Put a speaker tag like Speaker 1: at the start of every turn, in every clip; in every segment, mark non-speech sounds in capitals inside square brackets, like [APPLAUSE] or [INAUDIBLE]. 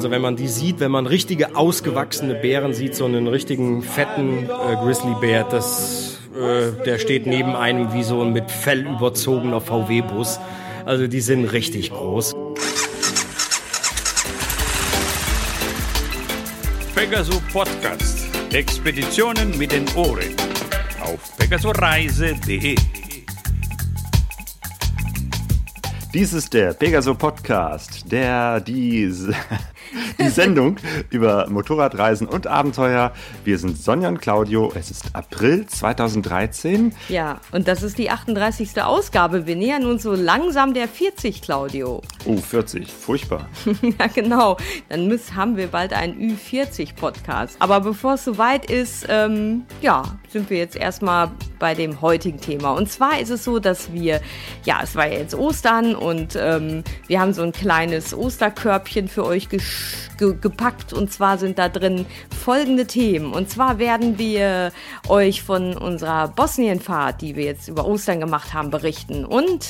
Speaker 1: Also wenn man die sieht, wenn man richtige ausgewachsene Bären sieht, so einen richtigen fetten äh, Grizzlybär, das, äh, der steht neben einem wie so ein mit Fell überzogener VW-Bus. Also die sind richtig groß.
Speaker 2: Pegaso Podcast. Expeditionen mit den Ohren. Auf pegasoreise.de.
Speaker 3: Dies ist der Pegaso Podcast, der die, die Sendung über Motorradreisen und Abenteuer. Wir sind Sonja und Claudio. Es ist April 2013.
Speaker 4: Ja, und das ist die 38. Ausgabe. Wir nähern uns so langsam der 40, Claudio.
Speaker 3: Oh, 40. Furchtbar. [LAUGHS]
Speaker 4: ja, genau. Dann müssen, haben wir bald einen Ü40-Podcast. Aber bevor es soweit ist, ähm, ja, sind wir jetzt erstmal bei dem heutigen Thema. Und zwar ist es so, dass wir, ja, es war ja jetzt Ostern und ähm, wir haben so ein kleines Osterkörbchen für euch ge gepackt und zwar sind da drin folgende Themen. Und zwar werden wir euch von unserer Bosnienfahrt, die wir jetzt über Ostern gemacht haben, berichten. Und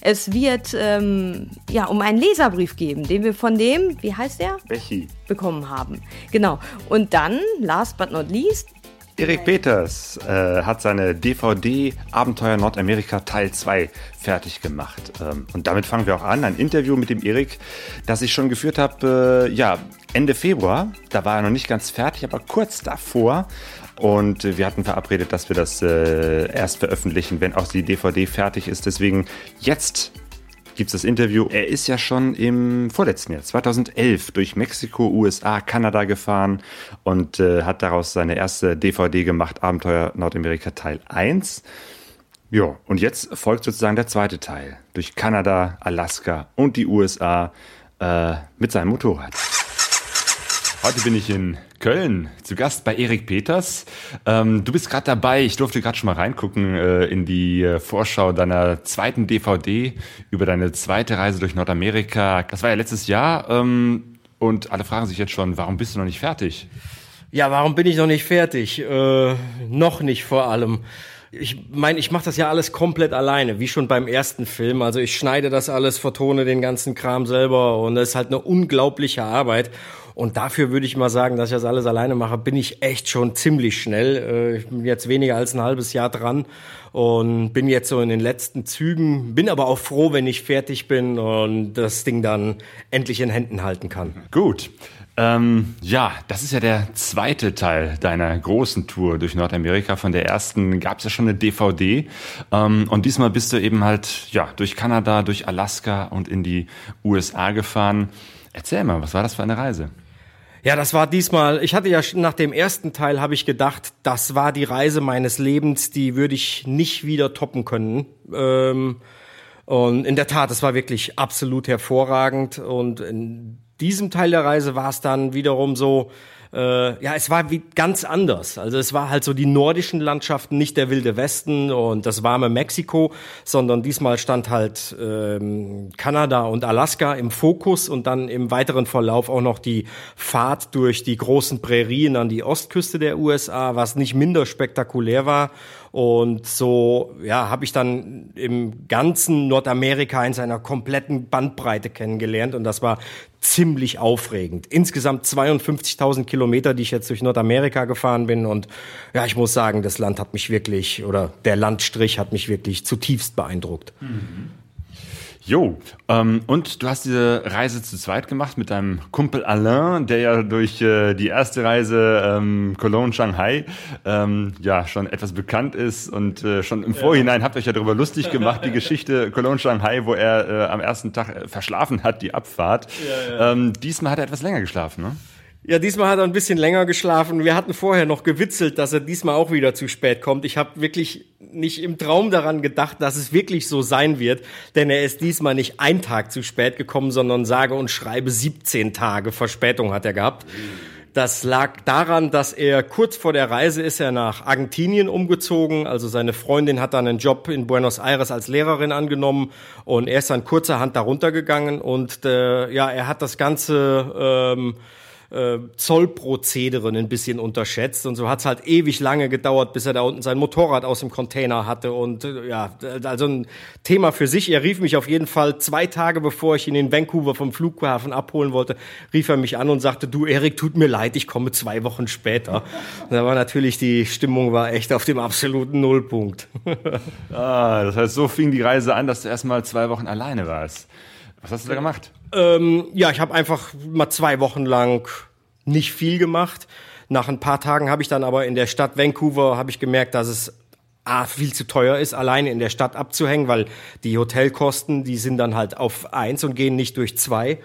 Speaker 4: es wird ähm, ja um einen Leserbrief geben, den wir von dem, wie heißt der?
Speaker 3: Bechi.
Speaker 4: Bekommen haben. Genau. Und dann, last but not least,
Speaker 3: Erik Peters äh, hat seine DVD Abenteuer Nordamerika Teil 2 fertig gemacht. Ähm, und damit fangen wir auch an. Ein Interview mit dem Erik, das ich schon geführt habe, äh, ja, Ende Februar. Da war er noch nicht ganz fertig, aber kurz davor. Und wir hatten verabredet, dass wir das äh, erst veröffentlichen, wenn auch die DVD fertig ist. Deswegen jetzt gibt es das Interview. Er ist ja schon im vorletzten Jahr, 2011, durch Mexiko, USA, Kanada gefahren und äh, hat daraus seine erste DVD gemacht, Abenteuer Nordamerika Teil 1. Ja, und jetzt folgt sozusagen der zweite Teil, durch Kanada, Alaska und die USA äh, mit seinem Motorrad. Heute bin ich in Köln zu Gast bei Erik Peters. Ähm, du bist gerade dabei, ich durfte gerade schon mal reingucken äh, in die äh, Vorschau deiner zweiten DVD über deine zweite Reise durch Nordamerika. Das war ja letztes Jahr ähm, und alle fragen sich jetzt schon, warum bist du noch nicht fertig?
Speaker 1: Ja, warum bin ich noch nicht fertig? Äh, noch nicht vor allem. Ich meine, ich mache das ja alles komplett alleine, wie schon beim ersten Film. Also ich schneide das alles, vertone den ganzen Kram selber und das ist halt eine unglaubliche Arbeit. Und dafür würde ich mal sagen, dass ich das alles alleine mache, bin ich echt schon ziemlich schnell. Äh, ich bin jetzt weniger als ein halbes Jahr dran und bin jetzt so in den letzten Zügen, bin aber auch froh, wenn ich fertig bin und das Ding dann endlich in Händen halten kann.
Speaker 3: Gut. Ähm, ja, das ist ja der zweite Teil deiner großen Tour durch Nordamerika. Von der ersten gab es ja schon eine DVD. Ähm, und diesmal bist du eben halt ja durch Kanada, durch Alaska und in die USA gefahren. Erzähl mal, was war das für eine Reise?
Speaker 1: Ja, das war diesmal, ich hatte ja nach dem ersten Teil habe ich gedacht, das war die Reise meines Lebens, die würde ich nicht wieder toppen können. Ähm, und in der Tat, es war wirklich absolut hervorragend. Und in diesem Teil der Reise war es dann wiederum so, äh, ja, es war wie ganz anders. Also es war halt so die nordischen Landschaften, nicht der wilde Westen und das warme Mexiko, sondern diesmal stand halt ähm, Kanada und Alaska im Fokus und dann im weiteren Verlauf auch noch die Fahrt durch die großen Prärien an die Ostküste der USA, was nicht minder spektakulär war. Und so, ja, habe ich dann im ganzen Nordamerika in seiner kompletten Bandbreite kennengelernt und das war ziemlich aufregend. Insgesamt 52.000 Kilometer, die ich jetzt durch Nordamerika gefahren bin und ja, ich muss sagen, das Land hat mich wirklich oder der Landstrich hat mich wirklich zutiefst beeindruckt. Mhm.
Speaker 3: Jo, ähm, und du hast diese Reise zu zweit gemacht mit deinem Kumpel Alain, der ja durch äh, die erste Reise ähm, Cologne, Shanghai ähm, ja schon etwas bekannt ist und äh, schon im Vorhinein habt ihr euch ja darüber lustig gemacht, die [LAUGHS] Geschichte Cologne, Shanghai, wo er äh, am ersten Tag äh, verschlafen hat, die Abfahrt. Ja, ja. Ähm, diesmal hat er etwas länger geschlafen, ne?
Speaker 1: Ja, diesmal hat er ein bisschen länger geschlafen. Wir hatten vorher noch gewitzelt, dass er diesmal auch wieder zu spät kommt. Ich habe wirklich nicht im Traum daran gedacht, dass es wirklich so sein wird, denn er ist diesmal nicht ein Tag zu spät gekommen, sondern sage und schreibe 17 Tage Verspätung hat er gehabt. Das lag daran, dass er kurz vor der Reise ist er nach Argentinien umgezogen. Also seine Freundin hat dann einen Job in Buenos Aires als Lehrerin angenommen und er ist dann kurzerhand darunter gegangen und äh, ja, er hat das Ganze ähm, äh, Zollprozedere ein bisschen unterschätzt und so hat's halt ewig lange gedauert, bis er da unten sein Motorrad aus dem Container hatte und äh, ja, also ein Thema für sich. Er rief mich auf jeden Fall zwei Tage bevor ich ihn in Vancouver vom Flughafen abholen wollte, rief er mich an und sagte, du Erik, tut mir leid, ich komme zwei Wochen später. Und da war natürlich die Stimmung war echt auf dem absoluten Nullpunkt. [LAUGHS]
Speaker 3: ah, das heißt, so fing die Reise an, dass du erstmal zwei Wochen alleine warst. Was hast du da gemacht?
Speaker 1: Ähm, ja, ich habe einfach mal zwei Wochen lang nicht viel gemacht. Nach ein paar Tagen habe ich dann aber in der Stadt Vancouver habe ich gemerkt, dass es A, viel zu teuer ist, alleine in der Stadt abzuhängen, weil die Hotelkosten, die sind dann halt auf eins und gehen nicht durch zwei.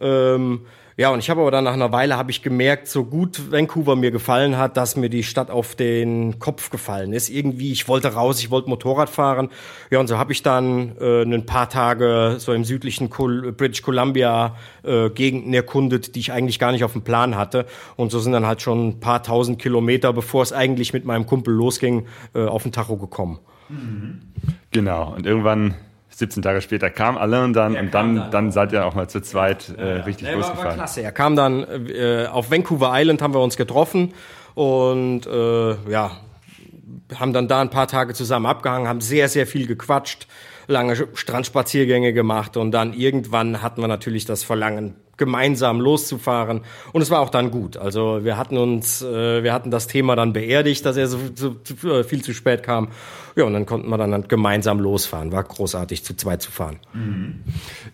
Speaker 1: Ähm, ja, und ich habe aber dann nach einer Weile habe ich gemerkt, so gut Vancouver mir gefallen hat, dass mir die Stadt auf den Kopf gefallen ist. Irgendwie, ich wollte raus, ich wollte Motorrad fahren. Ja, und so habe ich dann äh, ein paar Tage so im südlichen Col British Columbia äh, Gegenden erkundet, die ich eigentlich gar nicht auf dem Plan hatte. Und so sind dann halt schon ein paar tausend Kilometer, bevor es eigentlich mit meinem Kumpel losging, äh, auf den Tacho gekommen.
Speaker 3: Genau. Und irgendwann 17 Tage später kam Alain dann und dann, dann, dann seid ihr auch mal zu zweit äh, richtig
Speaker 1: ja,
Speaker 3: losgefahren.
Speaker 1: War, war klasse. Er kam dann äh, auf Vancouver Island, haben wir uns getroffen und äh, ja, haben dann da ein paar Tage zusammen abgehangen, haben sehr, sehr viel gequatscht, lange Strandspaziergänge gemacht und dann irgendwann hatten wir natürlich das Verlangen, gemeinsam loszufahren. Und es war auch dann gut. Also wir hatten uns, äh, wir hatten das Thema dann beerdigt, dass er so, so, so viel zu spät kam. Ja, und dann konnten wir dann gemeinsam losfahren. War großartig, zu zweit zu fahren.
Speaker 3: Mhm.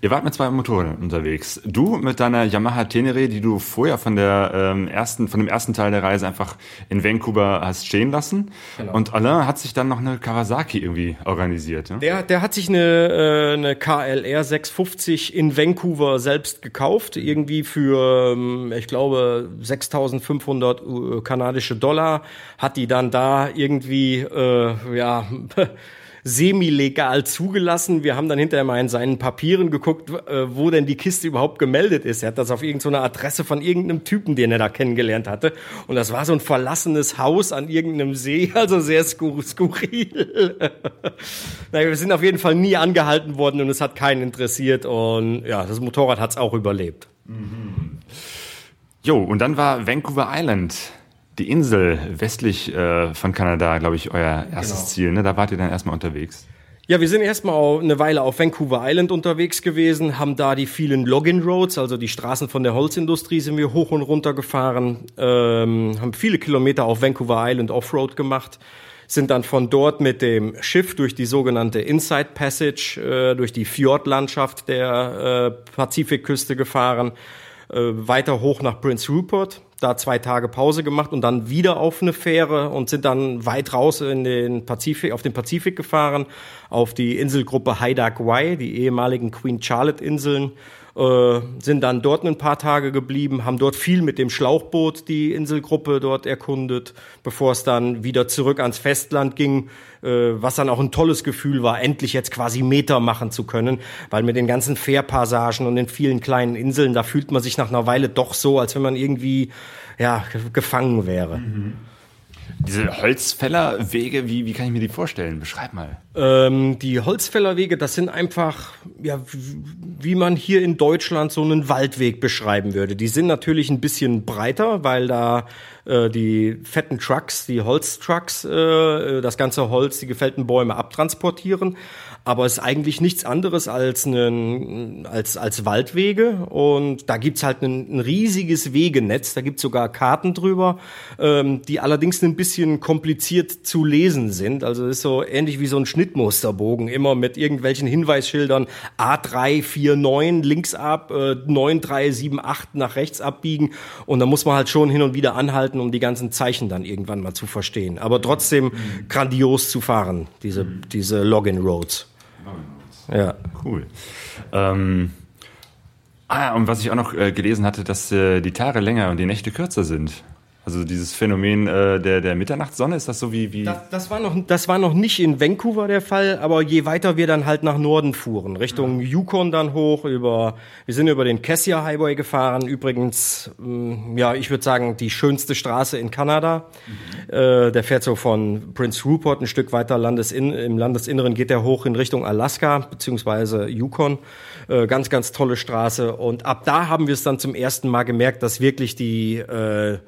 Speaker 3: Ihr wart mit zwei Motorrädern unterwegs. Du mit deiner Yamaha Tenere, die du vorher von der ähm, ersten, von dem ersten Teil der Reise einfach in Vancouver hast stehen lassen. Genau. Und Alain hat sich dann noch eine Kawasaki irgendwie organisiert. Ne?
Speaker 1: Der, der hat sich eine, äh, eine KLR 650 in Vancouver selbst gekauft, irgendwie für, ähm, ich glaube, 6.500 kanadische Dollar. Hat die dann da irgendwie, äh, ja, [LAUGHS] semi-legal zugelassen. Wir haben dann hinterher mal in seinen Papieren geguckt, äh, wo denn die Kiste überhaupt gemeldet ist. Er hat das auf irgendeiner so Adresse von irgendeinem Typen, den er da kennengelernt hatte. Und das war so ein verlassenes Haus an irgendeinem See, [LAUGHS] also sehr skur skurril. [LAUGHS] naja, wir sind auf jeden Fall nie angehalten worden und es hat keinen interessiert. Und ja, das Motorrad hat es auch überlebt.
Speaker 3: Mhm. Jo, und dann war Vancouver Island die Insel westlich äh, von Kanada, glaube ich, euer erstes genau. Ziel. Ne? Da wart ihr dann erstmal unterwegs.
Speaker 1: Ja, wir sind erstmal eine Weile auf Vancouver Island unterwegs gewesen, haben da die vielen Login Roads, also die Straßen von der Holzindustrie, sind wir hoch und runter gefahren, ähm, haben viele Kilometer auf Vancouver Island Offroad gemacht, sind dann von dort mit dem Schiff durch die sogenannte Inside Passage, äh, durch die Fjordlandschaft der äh, Pazifikküste gefahren, weiter hoch nach Prince Rupert, da zwei Tage Pause gemacht und dann wieder auf eine Fähre und sind dann weit raus in den Pazifik, auf den Pazifik gefahren, auf die Inselgruppe Haida Gwaii, die ehemaligen Queen Charlotte Inseln, äh, sind dann dort ein paar Tage geblieben, haben dort viel mit dem Schlauchboot die Inselgruppe dort erkundet, bevor es dann wieder zurück ans Festland ging, äh, was dann auch ein tolles Gefühl war, endlich jetzt quasi Meter machen zu können, weil mit den ganzen Fährpassagen und den vielen kleinen Inseln, da fühlt man sich nach einer Weile doch so, als wenn man irgendwie ja gefangen wäre. Mhm.
Speaker 3: Diese Holzfällerwege, wie, wie kann ich mir die vorstellen? Beschreib mal.
Speaker 1: Ähm, die Holzfällerwege, das sind einfach, ja, wie man hier in Deutschland so einen Waldweg beschreiben würde. Die sind natürlich ein bisschen breiter, weil da äh, die fetten Trucks, die Holztrucks, äh, das ganze Holz, die gefällten Bäume abtransportieren aber es ist eigentlich nichts anderes als, einen, als, als Waldwege. Und da gibt's halt ein, ein riesiges Wegenetz, da gibt's sogar Karten drüber, ähm, die allerdings ein bisschen kompliziert zu lesen sind, also ist so ähnlich wie so ein Schnittmusterbogen, immer mit irgendwelchen Hinweisschildern. A349 links ab, äh, 9378 nach rechts abbiegen. Und da muss man halt schon hin und wieder anhalten, um die ganzen Zeichen dann irgendwann mal zu verstehen, aber trotzdem mhm. grandios zu fahren, diese, diese Login Roads.
Speaker 3: Ja. Cool. Ähm, ah, und was ich auch noch äh, gelesen hatte, dass äh, die Tage länger und die Nächte kürzer sind. Also dieses Phänomen äh, der, der Mitternachtssonne, ist das so wie... wie
Speaker 1: das, das, war noch, das war noch nicht in Vancouver der Fall, aber je weiter wir dann halt nach Norden fuhren, Richtung mhm. Yukon dann hoch, über, wir sind über den Cassia Highway gefahren, übrigens, mh, mm, ja, ich würde sagen, die schönste Straße in Kanada. Mhm. Äh, der fährt so von Prince Rupert ein Stück weiter Landesin im Landesinneren geht der hoch in Richtung Alaska, beziehungsweise Yukon. Äh, ganz, ganz tolle Straße. Und ab da haben wir es dann zum ersten Mal gemerkt, dass wirklich die... Äh,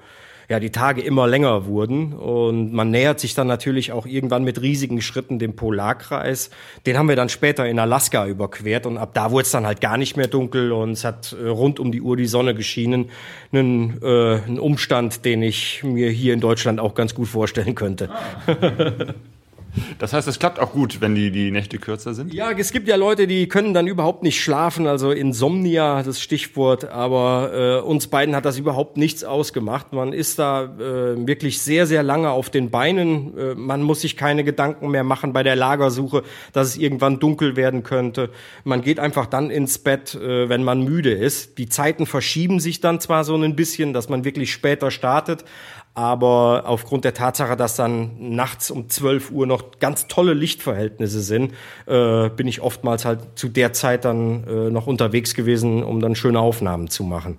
Speaker 1: ja, die Tage immer länger wurden und man nähert sich dann natürlich auch irgendwann mit riesigen Schritten dem Polarkreis. Den haben wir dann später in Alaska überquert und ab da wurde es dann halt gar nicht mehr dunkel und es hat äh, rund um die Uhr die Sonne geschienen. Ein, äh, ein Umstand, den ich mir hier in Deutschland auch ganz gut vorstellen könnte. Ah.
Speaker 3: Das heißt, es klappt auch gut, wenn die, die Nächte kürzer sind?
Speaker 1: Ja, es gibt ja Leute, die können dann überhaupt nicht schlafen, also Insomnia, das Stichwort, aber äh, uns beiden hat das überhaupt nichts ausgemacht. Man ist da äh, wirklich sehr, sehr lange auf den Beinen. Äh, man muss sich keine Gedanken mehr machen bei der Lagersuche, dass es irgendwann dunkel werden könnte. Man geht einfach dann ins Bett, äh, wenn man müde ist. Die Zeiten verschieben sich dann zwar so ein bisschen, dass man wirklich später startet, aber aufgrund der Tatsache, dass dann nachts um 12 Uhr noch ganz tolle Lichtverhältnisse sind, äh, bin ich oftmals halt zu der Zeit dann äh, noch unterwegs gewesen, um dann schöne Aufnahmen zu machen.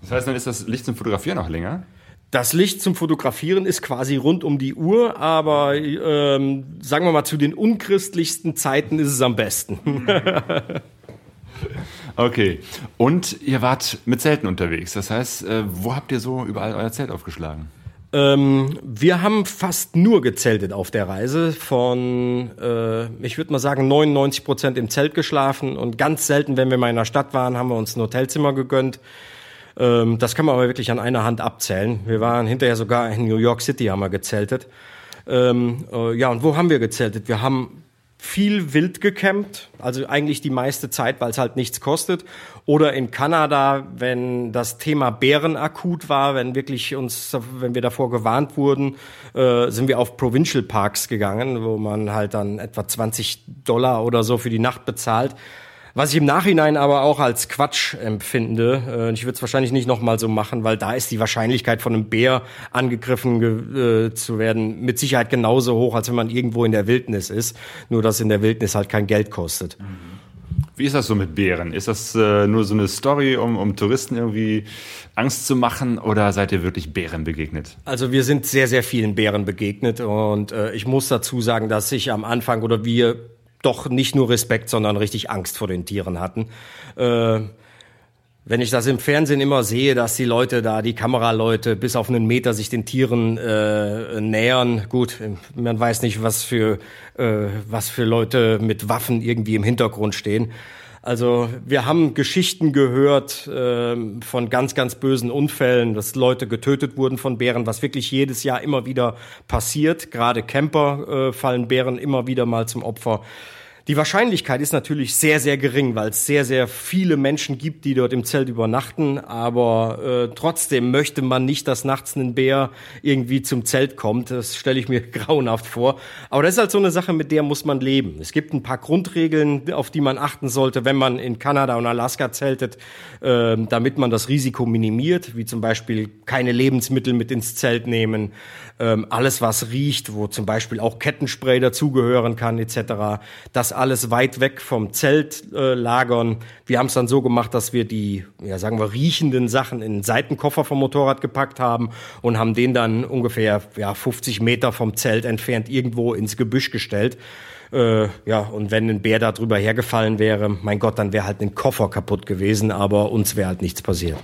Speaker 3: Das heißt, dann ist das Licht zum Fotografieren noch länger?
Speaker 1: Das Licht zum Fotografieren ist quasi rund um die Uhr, aber ähm, sagen wir mal, zu den unchristlichsten Zeiten ist es am besten. [LAUGHS]
Speaker 3: Okay. Und ihr wart mit Zelten unterwegs. Das heißt, äh, wo habt ihr so überall euer Zelt aufgeschlagen?
Speaker 1: Ähm, wir haben fast nur gezeltet auf der Reise. Von, äh, ich würde mal sagen, 99 Prozent im Zelt geschlafen und ganz selten, wenn wir mal in der Stadt waren, haben wir uns ein Hotelzimmer gegönnt. Ähm, das kann man aber wirklich an einer Hand abzählen. Wir waren hinterher sogar in New York City, haben wir gezeltet. Ähm, äh, ja, und wo haben wir gezeltet? Wir haben viel wild gecampt, also eigentlich die meiste Zeit, weil es halt nichts kostet. Oder in Kanada, wenn das Thema Bären akut war, wenn wirklich uns, wenn wir davor gewarnt wurden, äh, sind wir auf Provincial Parks gegangen, wo man halt dann etwa 20 Dollar oder so für die Nacht bezahlt. Was ich im Nachhinein aber auch als Quatsch empfinde, äh, ich würde es wahrscheinlich nicht nochmal so machen, weil da ist die Wahrscheinlichkeit von einem Bär angegriffen äh, zu werden mit Sicherheit genauso hoch, als wenn man irgendwo in der Wildnis ist, nur dass in der Wildnis halt kein Geld kostet.
Speaker 3: Wie ist das so mit Bären? Ist das äh, nur so eine Story, um, um Touristen irgendwie Angst zu machen oder seid ihr wirklich Bären begegnet?
Speaker 1: Also wir sind sehr, sehr vielen Bären begegnet und äh, ich muss dazu sagen, dass ich am Anfang oder wir doch nicht nur Respekt, sondern richtig Angst vor den Tieren hatten. Äh, wenn ich das im Fernsehen immer sehe, dass die Leute da, die Kameraleute, bis auf einen Meter sich den Tieren äh, nähern, gut, man weiß nicht, was für äh, was für Leute mit Waffen irgendwie im Hintergrund stehen. Also wir haben Geschichten gehört äh, von ganz, ganz bösen Unfällen, dass Leute getötet wurden von Bären, was wirklich jedes Jahr immer wieder passiert. Gerade Camper äh, fallen Bären immer wieder mal zum Opfer. Die Wahrscheinlichkeit ist natürlich sehr, sehr gering, weil es sehr, sehr viele Menschen gibt, die dort im Zelt übernachten. Aber äh, trotzdem möchte man nicht, dass nachts ein Bär irgendwie zum Zelt kommt. Das stelle ich mir [LAUGHS] grauenhaft vor. Aber das ist halt so eine Sache, mit der muss man leben. Es gibt ein paar Grundregeln, auf die man achten sollte, wenn man in Kanada und Alaska zeltet, äh, damit man das Risiko minimiert, wie zum Beispiel keine Lebensmittel mit ins Zelt nehmen, ähm, alles was riecht, wo zum Beispiel auch Kettenspray dazugehören kann etc. Das alles weit weg vom Zelt äh, lagern. Wir haben es dann so gemacht, dass wir die, ja sagen wir, riechenden Sachen in den Seitenkoffer vom Motorrad gepackt haben und haben den dann ungefähr ja, 50 Meter vom Zelt entfernt irgendwo ins Gebüsch gestellt. Äh, ja, und wenn ein Bär da drüber hergefallen wäre, mein Gott, dann wäre halt ein Koffer kaputt gewesen, aber uns wäre halt nichts passiert.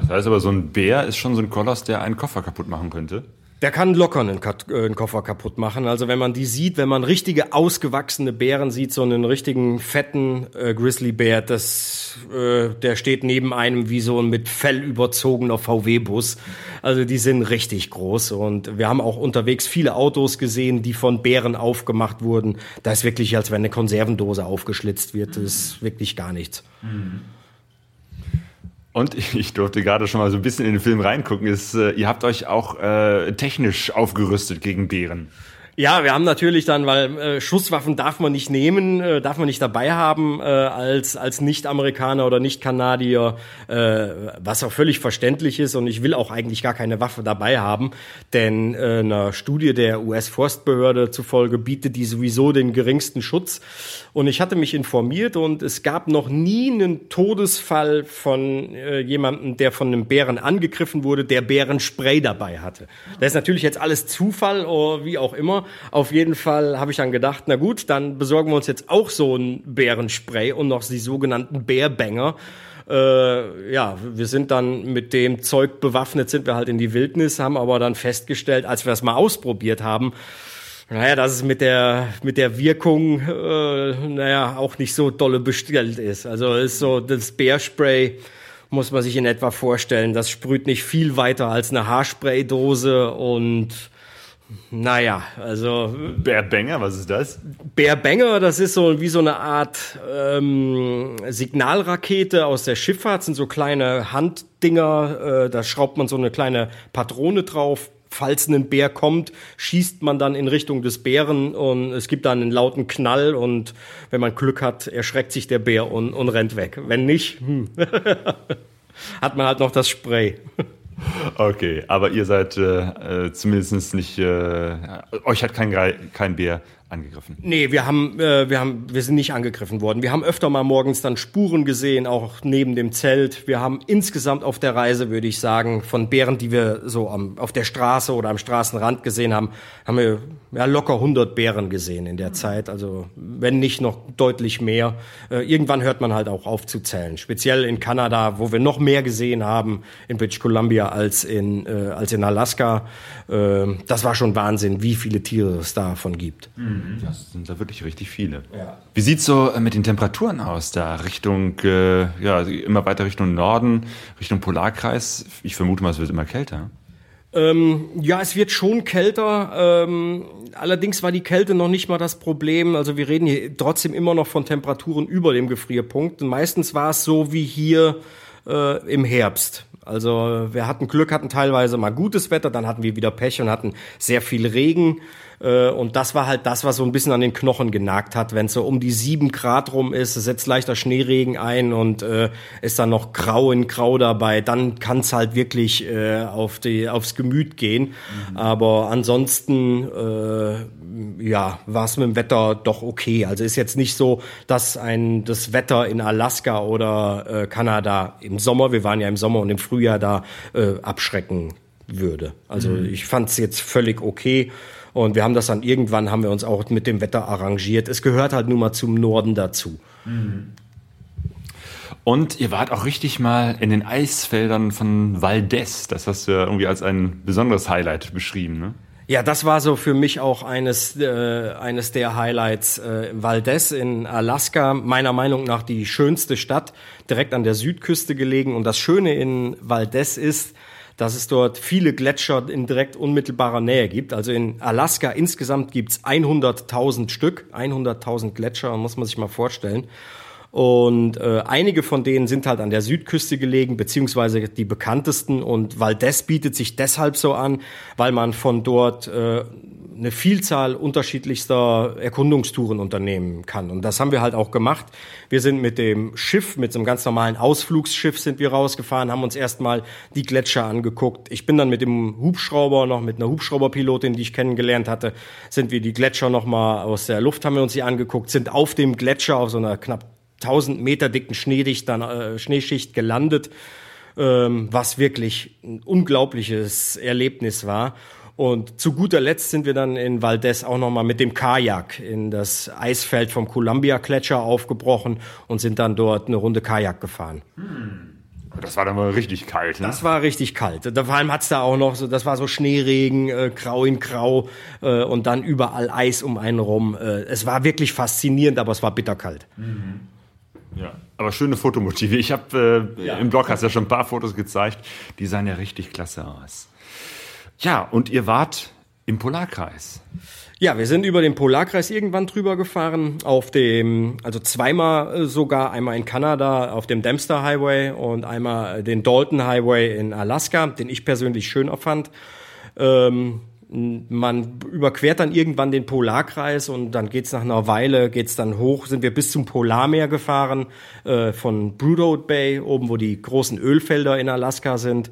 Speaker 3: Das heißt aber, so ein Bär ist schon so ein Koloss, der einen Koffer kaputt machen könnte?
Speaker 1: Der kann locker einen, äh, einen, Koffer kaputt machen. Also wenn man die sieht, wenn man richtige ausgewachsene Bären sieht, so einen richtigen fetten äh, Grizzlybär, das, äh, der steht neben einem wie so ein mit Fell überzogener VW-Bus. Also die sind richtig groß und wir haben auch unterwegs viele Autos gesehen, die von Bären aufgemacht wurden. Da ist wirklich, als wenn eine Konservendose aufgeschlitzt wird. Das ist wirklich gar nichts. Mhm.
Speaker 3: Und [LAUGHS] ich durfte gerade schon mal so ein bisschen in den Film reingucken. Ist, äh, ihr habt euch auch äh, technisch aufgerüstet gegen Bären.
Speaker 1: Ja, wir haben natürlich dann, weil äh, Schusswaffen darf man nicht nehmen, äh, darf man nicht dabei haben äh, als als Nicht-Amerikaner oder Nicht-Kanadier, äh, was auch völlig verständlich ist. Und ich will auch eigentlich gar keine Waffe dabei haben, denn äh, einer Studie der US-Forstbehörde zufolge bietet die sowieso den geringsten Schutz. Und ich hatte mich informiert und es gab noch nie einen Todesfall von äh, jemandem, der von einem Bären angegriffen wurde, der Bärenspray dabei hatte. Das ist natürlich jetzt alles Zufall oder wie auch immer. Auf jeden Fall habe ich dann gedacht, na gut, dann besorgen wir uns jetzt auch so ein Bärenspray und noch die sogenannten Bärbanger. Äh, ja, wir sind dann mit dem Zeug bewaffnet, sind wir halt in die Wildnis, haben aber dann festgestellt, als wir es mal ausprobiert haben, naja, dass es mit der, mit der Wirkung, äh, naja, auch nicht so dolle bestellt ist. Also ist so das Bärspray, muss man sich in etwa vorstellen. Das sprüht nicht viel weiter als eine Haarspraydose und naja, also.
Speaker 3: Bärbanger, was ist das?
Speaker 1: Bärbanger, das ist so wie so eine Art ähm, Signalrakete aus der Schifffahrt, sind so kleine Handdinger, äh, da schraubt man so eine kleine Patrone drauf. Falls ein Bär kommt, schießt man dann in Richtung des Bären und es gibt dann einen lauten Knall und wenn man Glück hat, erschreckt sich der Bär und, und rennt weg. Wenn nicht, hm, [LAUGHS] hat man halt noch das Spray.
Speaker 3: Okay, aber ihr seid äh, äh zumindest nicht, äh, euch hat kein, kein Bär angegriffen?
Speaker 1: Nee, wir haben, äh, wir haben, wir sind nicht angegriffen worden. Wir haben öfter mal morgens dann Spuren gesehen, auch neben dem Zelt. Wir haben insgesamt auf der Reise, würde ich sagen, von Bären, die wir so am, auf der Straße oder am Straßenrand gesehen haben, haben wir ja, locker 100 Bären gesehen in der Zeit. Also wenn nicht noch deutlich mehr. Äh, irgendwann hört man halt auch auf zu zählen. Speziell in Kanada, wo wir noch mehr gesehen haben in British Columbia als in, äh, als in Alaska. Äh, das war schon Wahnsinn, wie viele Tiere es davon gibt. Mhm.
Speaker 3: Das sind da wirklich richtig viele. Ja. Wie sieht's so äh, mit den Temperaturen aus da Richtung, äh, ja, immer weiter Richtung Norden, Richtung Polarkreis? Ich vermute mal, es wird immer kälter.
Speaker 1: Ähm, ja, es wird schon kälter. Ähm, allerdings war die Kälte noch nicht mal das Problem. Also wir reden hier trotzdem immer noch von Temperaturen über dem Gefrierpunkt. Und meistens war es so wie hier äh, im Herbst. Also wir hatten Glück, hatten teilweise mal gutes Wetter, dann hatten wir wieder Pech und hatten sehr viel Regen. Äh, und das war halt das, was so ein bisschen an den Knochen genagt hat. Wenn es so um die sieben Grad rum ist, setzt leichter Schneeregen ein und äh, ist dann noch grau in grau dabei, dann kann es halt wirklich äh, auf die, aufs Gemüt gehen. Mhm. Aber ansonsten äh, ja, war es mit dem Wetter doch okay. Also ist jetzt nicht so, dass ein das Wetter in Alaska oder äh, Kanada im Sommer, wir waren ja im Sommer und im Frühjahr da, äh, abschrecken würde. Also mhm. ich fand es jetzt völlig okay. Und wir haben das dann irgendwann, haben wir uns auch mit dem Wetter arrangiert. Es gehört halt nun mal zum Norden dazu. Mhm.
Speaker 3: Und ihr wart auch richtig mal in den Eisfeldern von Valdez. Das hast du ja irgendwie als ein besonderes Highlight beschrieben, ne?
Speaker 1: Ja, das war so für mich auch eines, äh, eines der Highlights. Äh, Valdez in Alaska, meiner Meinung nach die schönste Stadt, direkt an der Südküste gelegen. Und das Schöne in Valdez ist, dass es dort viele Gletscher in direkt unmittelbarer Nähe gibt. Also in Alaska insgesamt gibt's 100.000 Stück, 100.000 Gletscher, muss man sich mal vorstellen. Und äh, einige von denen sind halt an der Südküste gelegen, beziehungsweise die bekanntesten. Und Valdez bietet sich deshalb so an, weil man von dort äh, eine Vielzahl unterschiedlichster Erkundungstouren unternehmen kann. Und das haben wir halt auch gemacht. Wir sind mit dem Schiff, mit so einem ganz normalen Ausflugsschiff sind wir rausgefahren, haben uns erstmal die Gletscher angeguckt. Ich bin dann mit dem Hubschrauber, noch mit einer Hubschrauberpilotin, die ich kennengelernt hatte, sind wir die Gletscher nochmal aus der Luft, haben wir uns die angeguckt, sind auf dem Gletscher, auf so einer knapp 1000 Meter dicken dann, äh, Schneeschicht gelandet, ähm, was wirklich ein unglaubliches Erlebnis war. Und zu guter Letzt sind wir dann in Valdez auch nochmal mit dem Kajak in das Eisfeld vom Columbia-Gletscher aufgebrochen und sind dann dort eine Runde Kajak gefahren. Hm.
Speaker 3: Das war dann mal richtig kalt,
Speaker 1: ne? Das war richtig kalt. Vor allem hat's da auch noch so, das war so Schneeregen, äh, grau in grau äh, und dann überall Eis um einen rum. Äh, es war wirklich faszinierend, aber es war bitterkalt. Mhm.
Speaker 3: Ja, aber schöne Fotomotive. Ich habe äh, ja. im Blog hast ja schon ein paar Fotos gezeigt. Die sahen ja richtig klasse aus. Ja, und ihr wart im Polarkreis.
Speaker 1: Ja, wir sind über den Polarkreis irgendwann drüber gefahren, auf dem, also zweimal äh, sogar, einmal in Kanada auf dem Dempster Highway und einmal den Dalton Highway in Alaska, den ich persönlich schöner fand. Ähm, man überquert dann irgendwann den Polarkreis und dann geht's nach einer Weile, geht's dann hoch, sind wir bis zum Polarmeer gefahren, äh, von Brewdode Bay, oben wo die großen Ölfelder in Alaska sind.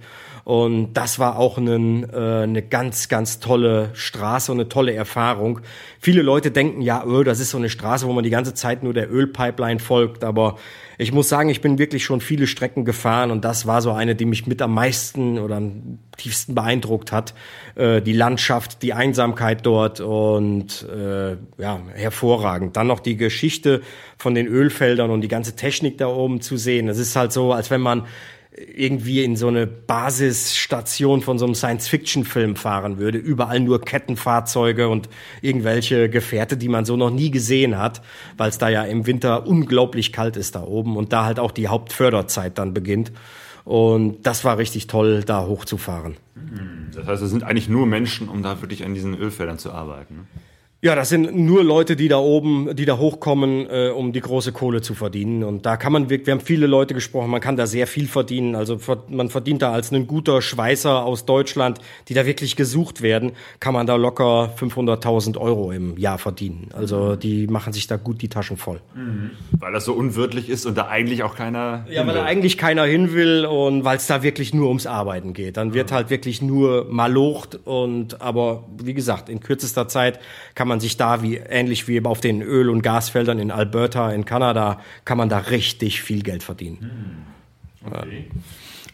Speaker 1: Und das war auch ein, äh, eine ganz, ganz tolle Straße und eine tolle Erfahrung. Viele Leute denken, ja, öh, das ist so eine Straße, wo man die ganze Zeit nur der Ölpipeline folgt. Aber ich muss sagen, ich bin wirklich schon viele Strecken gefahren und das war so eine, die mich mit am meisten oder am tiefsten beeindruckt hat. Äh, die Landschaft, die Einsamkeit dort und äh, ja, hervorragend. Dann noch die Geschichte von den Ölfeldern und die ganze Technik da oben zu sehen. Es ist halt so, als wenn man irgendwie in so eine Basisstation von so einem Science-Fiction-Film fahren würde. Überall nur Kettenfahrzeuge und irgendwelche Gefährte, die man so noch nie gesehen hat, weil es da ja im Winter unglaublich kalt ist da oben und da halt auch die Hauptförderzeit dann beginnt. Und das war richtig toll, da hochzufahren.
Speaker 3: Das heißt, es sind eigentlich nur Menschen, um da wirklich an diesen Ölfeldern zu arbeiten. Ne?
Speaker 1: Ja, das sind nur Leute, die da oben, die da hochkommen, äh, um die große Kohle zu verdienen. Und da kann man, wir, wir haben viele Leute gesprochen, man kann da sehr viel verdienen. Also man verdient da als ein guter Schweißer aus Deutschland, die da wirklich gesucht werden, kann man da locker 500.000 Euro im Jahr verdienen. Also die machen sich da gut die Taschen voll.
Speaker 3: Mhm. Weil das so unwirtlich ist und da eigentlich auch keiner.
Speaker 1: Ja, weil da eigentlich keiner hin will und weil es da wirklich nur ums Arbeiten geht. Dann wird halt wirklich nur malocht und aber wie gesagt, in kürzester Zeit kann man man sich da wie ähnlich wie auf den Öl- und Gasfeldern in Alberta in Kanada kann man da richtig viel Geld verdienen.
Speaker 3: Hm. Okay.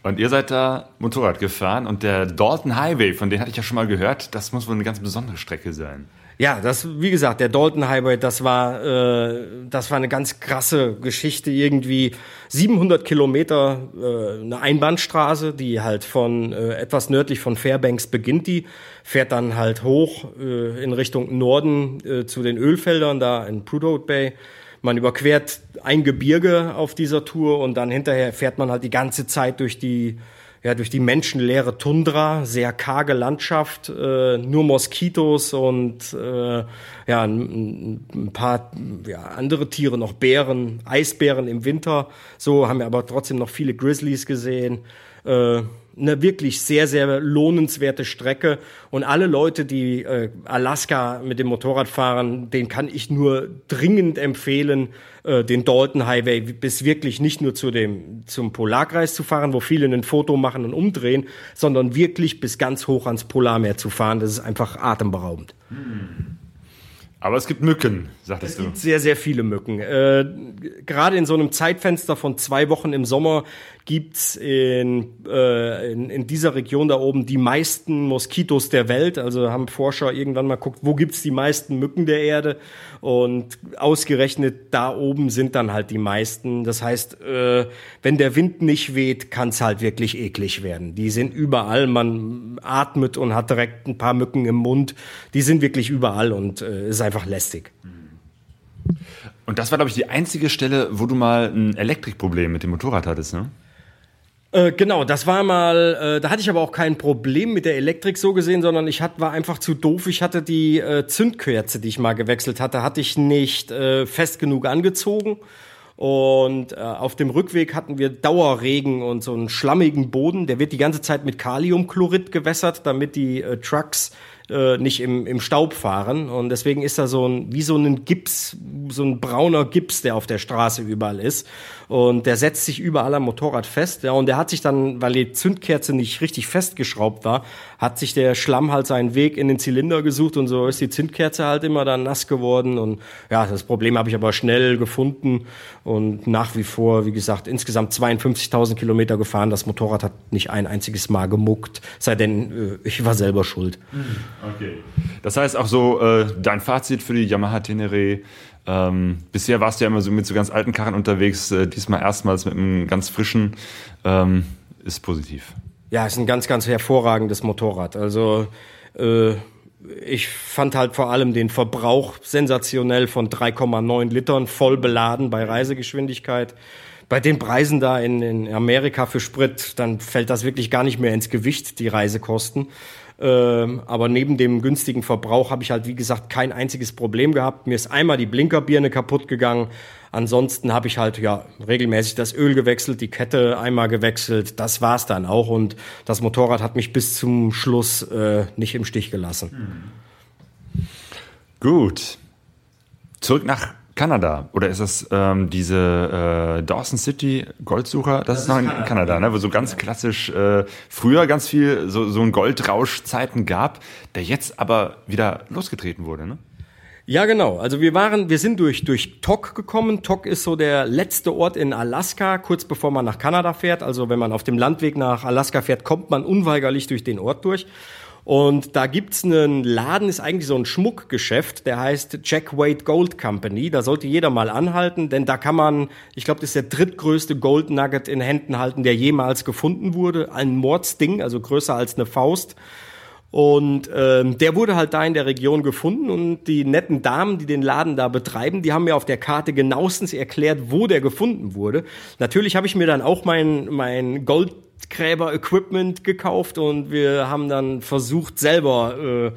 Speaker 3: Und ihr seid da Motorrad gefahren und der Dalton Highway, von dem hatte ich ja schon mal gehört, das muss wohl eine ganz besondere Strecke sein.
Speaker 1: Ja, das, wie gesagt, der Dalton Highway, das war, äh, das war eine ganz krasse Geschichte. Irgendwie 700 Kilometer, äh, eine Einbahnstraße, die halt von äh, etwas nördlich von Fairbanks beginnt, die fährt dann halt hoch äh, in Richtung Norden äh, zu den Ölfeldern da in Prudhoe Bay. Man überquert ein Gebirge auf dieser Tour und dann hinterher fährt man halt die ganze Zeit durch die ja, durch die menschenleere Tundra, sehr karge Landschaft, äh, nur Moskitos und äh, ja, ein, ein paar ja, andere Tiere, noch Bären, Eisbären im Winter. So haben wir aber trotzdem noch viele Grizzlies gesehen. Äh, eine wirklich sehr, sehr lohnenswerte Strecke. Und alle Leute, die äh, Alaska mit dem Motorrad fahren, den kann ich nur dringend empfehlen, äh, den Dalton Highway bis wirklich nicht nur zu dem, zum Polarkreis zu fahren, wo viele ein Foto machen und umdrehen, sondern wirklich bis ganz hoch ans Polarmeer zu fahren. Das ist einfach atemberaubend.
Speaker 3: Hm. Aber es gibt Mücken, sagtest
Speaker 1: es
Speaker 3: du. Es
Speaker 1: gibt sehr, sehr viele Mücken. Äh, gerade in so einem Zeitfenster von zwei Wochen im Sommer gibt's in, äh, in, in dieser Region da oben die meisten Moskitos der Welt. Also haben Forscher irgendwann mal guckt, wo gibt's die meisten Mücken der Erde? Und ausgerechnet da oben sind dann halt die meisten. Das heißt, äh, wenn der Wind nicht weht, kann's halt wirklich eklig werden. Die sind überall. Man atmet und hat direkt ein paar Mücken im Mund. Die sind wirklich überall und äh, ist einfach lästig.
Speaker 3: Und das war, glaube ich, die einzige Stelle, wo du mal ein Elektrikproblem mit dem Motorrad hattest, ne?
Speaker 1: Äh, genau, das war mal, äh, da hatte ich aber auch kein Problem mit der Elektrik so gesehen, sondern ich hat, war einfach zu doof. Ich hatte die äh, Zündkerze, die ich mal gewechselt hatte, hatte ich nicht äh, fest genug angezogen. Und äh, auf dem Rückweg hatten wir Dauerregen und so einen schlammigen Boden. Der wird die ganze Zeit mit Kaliumchlorid gewässert, damit die Trucks äh, nicht im, im Staub fahren. Und deswegen ist da so ein, wie so ein Gips, so ein brauner Gips, der auf der Straße überall ist. Und der setzt sich überall am Motorrad fest. Ja, und der hat sich dann, weil die Zündkerze nicht richtig festgeschraubt war, hat sich der Schlamm halt seinen Weg in den Zylinder gesucht und so ist die Zündkerze halt immer dann nass geworden. Und ja, das Problem habe ich aber schnell gefunden und nach wie vor, wie gesagt, insgesamt 52.000 Kilometer gefahren. Das Motorrad hat nicht ein einziges Mal gemuckt, sei denn äh, ich war selber schuld.
Speaker 3: Okay. Das heißt auch so, äh, dein Fazit für die Yamaha Tenere ähm, bisher warst du ja immer so mit so ganz alten Karren unterwegs, äh, diesmal erstmals mit einem ganz frischen, ähm, ist positiv.
Speaker 1: Ja, ist ein ganz, ganz hervorragendes Motorrad. Also äh, ich fand halt vor allem den Verbrauch sensationell von 3,9 Litern voll beladen bei Reisegeschwindigkeit. bei den Preisen da in, in Amerika für Sprit, dann fällt das wirklich gar nicht mehr ins Gewicht, die Reisekosten. Ähm, aber neben dem günstigen Verbrauch habe ich halt, wie gesagt, kein einziges Problem gehabt. Mir ist einmal die Blinkerbirne kaputt gegangen. Ansonsten habe ich halt ja regelmäßig das Öl gewechselt, die Kette einmal gewechselt. Das war's dann auch. Und das Motorrad hat mich bis zum Schluss äh, nicht im Stich gelassen.
Speaker 3: Gut. Zurück nach Kanada. Oder ist das ähm, diese äh, Dawson City Goldsucher? Das, das ist noch in Kanada, Kanada ne? wo so ganz klassisch äh, früher ganz viel so, so ein Goldrausch-Zeiten gab, der jetzt aber wieder losgetreten wurde. Ne?
Speaker 1: Ja, genau. Also wir waren, wir sind durch, durch Tok gekommen. Tok ist so der letzte Ort in Alaska, kurz bevor man nach Kanada fährt. Also wenn man auf dem Landweg nach Alaska fährt, kommt man unweigerlich durch den Ort durch. Und da gibt's einen Laden, ist eigentlich so ein Schmuckgeschäft, der heißt Jack Wade Gold Company. Da sollte jeder mal anhalten, denn da kann man, ich glaube, das ist der drittgrößte Gold Nugget in Händen halten, der jemals gefunden wurde. Ein Mordsding, also größer als eine Faust. Und ähm, der wurde halt da in der Region gefunden und die netten Damen, die den Laden da betreiben, die haben mir auf der Karte genauestens erklärt, wo der gefunden wurde. Natürlich habe ich mir dann auch mein, mein Gold Goldgräber-Equipment gekauft und wir haben dann versucht, selber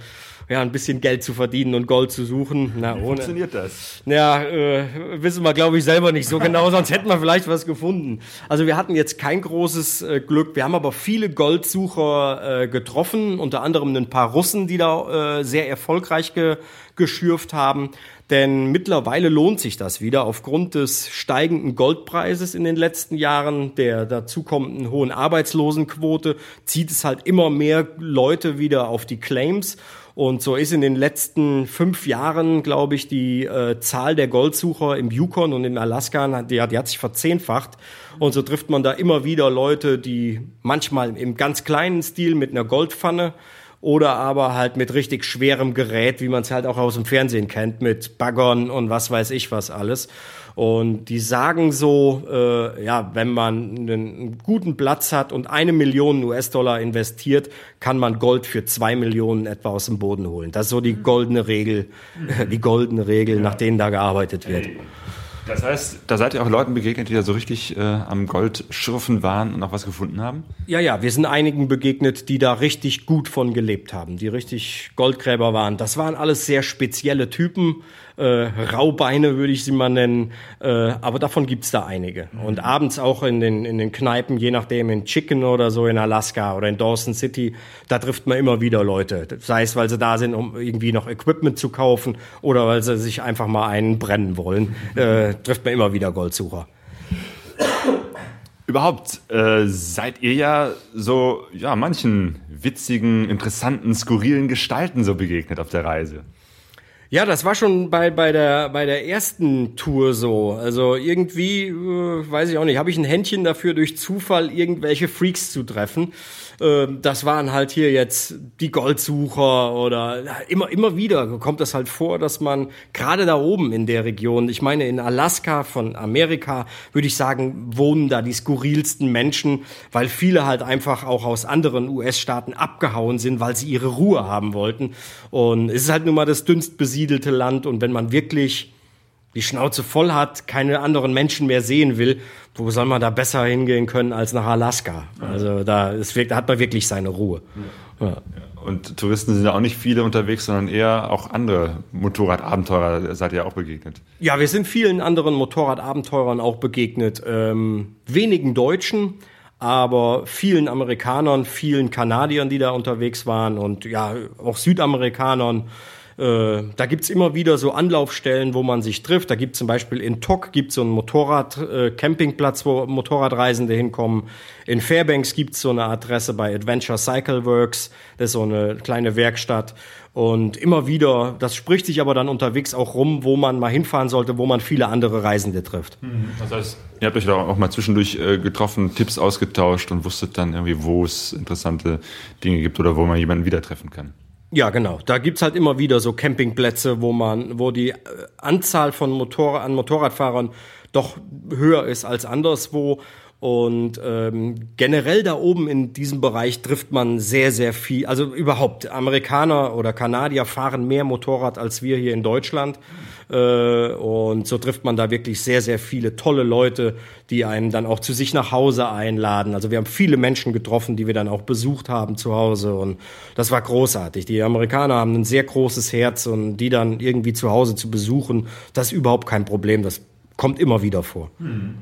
Speaker 1: äh, ja, ein bisschen Geld zu verdienen und Gold zu suchen.
Speaker 3: Na, Wie ohne, funktioniert das?
Speaker 1: Ja, äh, wissen wir, glaube ich, selber nicht so genau, [LAUGHS] sonst hätten wir vielleicht was gefunden. Also wir hatten jetzt kein großes äh, Glück. Wir haben aber viele Goldsucher äh, getroffen, unter anderem ein paar Russen, die da äh, sehr erfolgreich ge geschürft haben. Denn mittlerweile lohnt sich das wieder aufgrund des steigenden Goldpreises in den letzten Jahren, der dazukommenden hohen Arbeitslosenquote, zieht es halt immer mehr Leute wieder auf die Claims. Und so ist in den letzten fünf Jahren, glaube ich, die äh, Zahl der Goldsucher im Yukon und im Alaska, die, die hat sich verzehnfacht. Und so trifft man da immer wieder Leute, die manchmal im ganz kleinen Stil mit einer Goldpfanne oder aber halt mit richtig schwerem Gerät, wie man es halt auch aus dem Fernsehen kennt, mit Baggern und was weiß ich was alles. Und die sagen so, äh, ja, wenn man einen guten Platz hat und eine Million US-Dollar investiert, kann man Gold für zwei Millionen etwa aus dem Boden holen. Das ist so die goldene Regel, [LAUGHS] die goldene Regel, nach denen da gearbeitet wird.
Speaker 3: Das heißt, da seid ihr auch Leuten begegnet, die da so richtig äh, am Goldschürfen waren und auch was gefunden haben?
Speaker 1: Ja, ja, wir sind einigen begegnet, die da richtig gut von gelebt haben, die richtig Goldgräber waren. Das waren alles sehr spezielle Typen äh, Raubeine würde ich sie mal nennen. Äh, aber davon gibt's da einige. Mhm. Und abends auch in den, in den Kneipen, je nachdem in Chicken oder so in Alaska oder in Dawson City, da trifft man immer wieder Leute. Sei es, weil sie da sind, um irgendwie noch Equipment zu kaufen oder weil sie sich einfach mal einen brennen wollen, äh, trifft man immer wieder Goldsucher.
Speaker 3: Überhaupt äh, seid ihr ja so ja manchen witzigen, interessanten, skurrilen Gestalten so begegnet auf der Reise.
Speaker 1: Ja, das war schon bei, bei, der, bei der ersten Tour so. Also irgendwie, äh, weiß ich auch nicht, habe ich ein Händchen dafür, durch Zufall irgendwelche Freaks zu treffen. Ähm, das waren halt hier jetzt die Goldsucher oder immer, immer wieder kommt es halt vor, dass man gerade da oben in der Region, ich meine in Alaska von Amerika, würde ich sagen, wohnen da die skurrilsten Menschen, weil viele halt einfach auch aus anderen US-Staaten abgehauen sind, weil sie ihre Ruhe haben wollten. Und es ist halt nun mal das dünnst besiedelte Land und wenn man wirklich die Schnauze voll hat, keine anderen Menschen mehr sehen will, wo soll man da besser hingehen können als nach Alaska? Also da, ist, da hat man wirklich seine Ruhe.
Speaker 3: Ja. Und Touristen sind ja auch nicht viele unterwegs, sondern eher auch andere Motorradabenteurer seid ihr auch begegnet.
Speaker 1: Ja, wir sind vielen anderen Motorradabenteurern auch begegnet. Ähm, wenigen Deutschen, aber vielen Amerikanern, vielen Kanadiern, die da unterwegs waren und ja, auch Südamerikanern. Äh, da gibt's immer wieder so Anlaufstellen, wo man sich trifft. Da gibt zum Beispiel in Tok gibt's so einen Motorrad-Campingplatz, äh, wo Motorradreisende hinkommen. In Fairbanks gibt's so eine Adresse bei Adventure Cycle Works. Das ist so eine kleine Werkstatt. Und immer wieder, das spricht sich aber dann unterwegs auch rum, wo man mal hinfahren sollte, wo man viele andere Reisende trifft.
Speaker 3: Mhm. Das heißt, ihr habt euch da auch mal zwischendurch äh, getroffen, Tipps ausgetauscht und wusstet dann irgendwie, wo es interessante Dinge gibt oder wo man jemanden wieder treffen kann.
Speaker 1: Ja, genau. Da gibt's halt immer wieder so Campingplätze, wo man, wo die äh, Anzahl von Motorrad, an Motorradfahrern doch höher ist als anderswo. Und ähm, generell da oben in diesem Bereich trifft man sehr, sehr viel. Also überhaupt, Amerikaner oder Kanadier fahren mehr Motorrad als wir hier in Deutschland. Äh, und so trifft man da wirklich sehr, sehr viele tolle Leute, die einen dann auch zu sich nach Hause einladen. Also wir haben viele Menschen getroffen, die wir dann auch besucht haben zu Hause. Und das war großartig. Die Amerikaner haben ein sehr großes Herz und die dann irgendwie zu Hause zu besuchen, das ist überhaupt kein Problem. Das kommt immer wieder vor.
Speaker 3: Hm.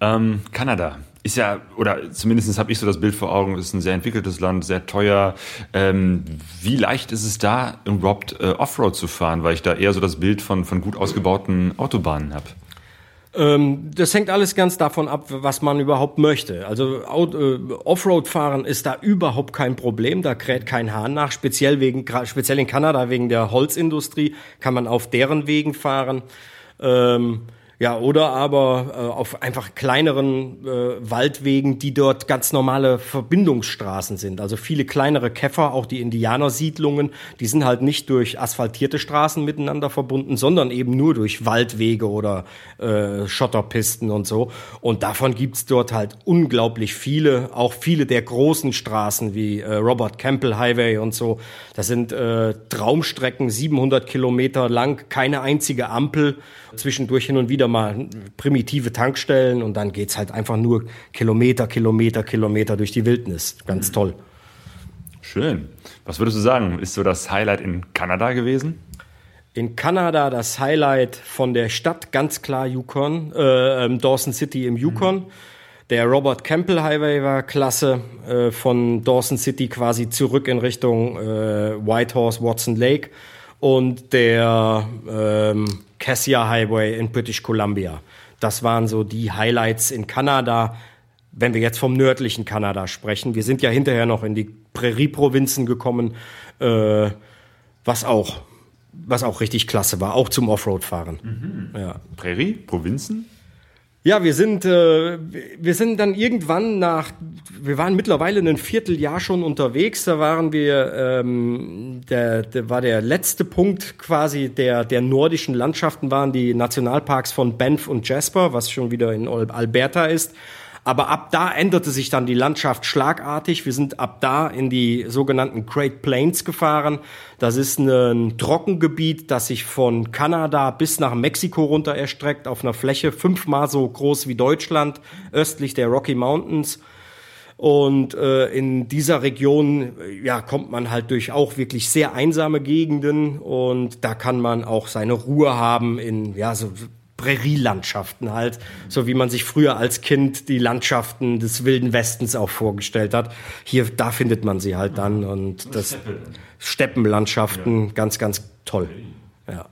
Speaker 3: Ähm, Kanada ist ja, oder zumindest habe ich so das Bild vor Augen, ist ein sehr entwickeltes Land, sehr teuer. Ähm, wie leicht ist es da, überhaupt äh, Offroad zu fahren, weil ich da eher so das Bild von, von gut ausgebauten Autobahnen habe?
Speaker 1: Ähm, das hängt alles ganz davon ab, was man überhaupt möchte. Also äh, Offroad-Fahren ist da überhaupt kein Problem, da kräht kein Hahn nach. Speziell, wegen, speziell in Kanada wegen der Holzindustrie kann man auf deren Wegen fahren. Ähm, ja, oder aber äh, auf einfach kleineren äh, Waldwegen, die dort ganz normale Verbindungsstraßen sind. Also viele kleinere Käfer, auch die Indianersiedlungen, die sind halt nicht durch asphaltierte Straßen miteinander verbunden, sondern eben nur durch Waldwege oder äh, Schotterpisten und so. Und davon gibt's dort halt unglaublich viele, auch viele der großen Straßen wie äh, Robert Campbell Highway und so. Das sind äh, Traumstrecken, 700 Kilometer lang, keine einzige Ampel, zwischendurch hin und wieder mal primitive Tankstellen und dann geht's halt einfach nur Kilometer, Kilometer, Kilometer durch die Wildnis. Ganz toll.
Speaker 3: Schön. Was würdest du sagen? Ist so das Highlight in Kanada gewesen?
Speaker 1: In Kanada das Highlight von der Stadt ganz klar Yukon, äh, ähm, Dawson City im Yukon. Mhm. Der Robert Campbell Highway war klasse, äh, von Dawson City quasi zurück in Richtung äh, Whitehorse, Watson Lake. Und der ähm, Cassia Highway in British Columbia. Das waren so die Highlights in Kanada, wenn wir jetzt vom nördlichen Kanada sprechen. Wir sind ja hinterher noch in die Prärie-Provinzen gekommen, äh, was auch was auch richtig klasse war, auch zum Offroad-Fahren.
Speaker 3: Mhm. Ja. Prärie, Provinzen?
Speaker 1: Ja, wir sind, äh, wir sind dann irgendwann nach, wir waren mittlerweile ein Vierteljahr schon unterwegs. Da waren wir, ähm, der, der war der letzte Punkt quasi der, der nordischen Landschaften waren die Nationalparks von Banff und Jasper, was schon wieder in Alberta ist. Aber ab da änderte sich dann die Landschaft schlagartig. Wir sind ab da in die sogenannten Great Plains gefahren. Das ist ein Trockengebiet, das sich von Kanada bis nach Mexiko runter erstreckt, auf einer Fläche fünfmal so groß wie Deutschland, östlich der Rocky Mountains. Und äh, in dieser Region ja, kommt man halt durch auch wirklich sehr einsame Gegenden und da kann man auch seine Ruhe haben in ja, so Prärielandschaften halt, so wie man sich früher als Kind die Landschaften des wilden Westens auch vorgestellt hat. Hier, da findet man sie halt dann und das Steppenlandschaften, ja. ganz, ganz toll. Ja.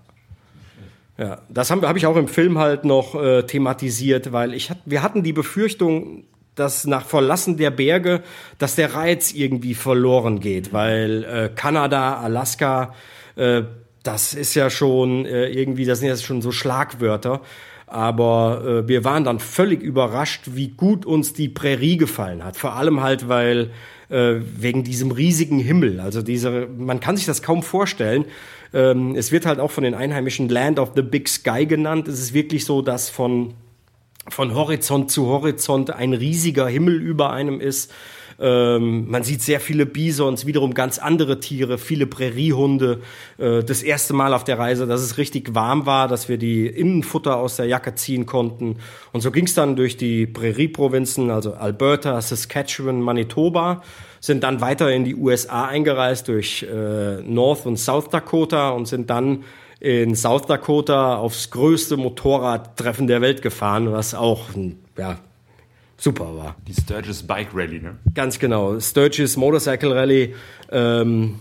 Speaker 1: Ja, das habe hab ich auch im Film halt noch äh, thematisiert, weil ich hat, wir hatten die Befürchtung, dass nach Verlassen der Berge, dass der Reiz irgendwie verloren geht, weil äh, Kanada, Alaska, äh, das ist ja schon äh, irgendwie, das sind ja schon so Schlagwörter. Aber äh, wir waren dann völlig überrascht, wie gut uns die Prärie gefallen hat. Vor allem halt, weil äh, wegen diesem riesigen Himmel. Also diese, man kann sich das kaum vorstellen. Ähm, es wird halt auch von den Einheimischen Land of the Big Sky genannt. Es ist wirklich so, dass von von Horizont zu Horizont ein riesiger Himmel über einem ist. Ähm, man sieht sehr viele Bisons, wiederum ganz andere Tiere, viele Präriehunde. Äh, das erste Mal auf der Reise, dass es richtig warm war, dass wir die Innenfutter aus der Jacke ziehen konnten. Und so ging es dann durch die Prärie-Provinzen, also Alberta, Saskatchewan, Manitoba sind dann weiter in die USA eingereist durch äh, North und South Dakota und sind dann in South Dakota aufs größte Motorradtreffen der Welt gefahren, was auch ja, super war.
Speaker 3: Die Sturgis Bike Rally, ne?
Speaker 1: Ganz genau. Sturgis Motorcycle Rally. Ähm,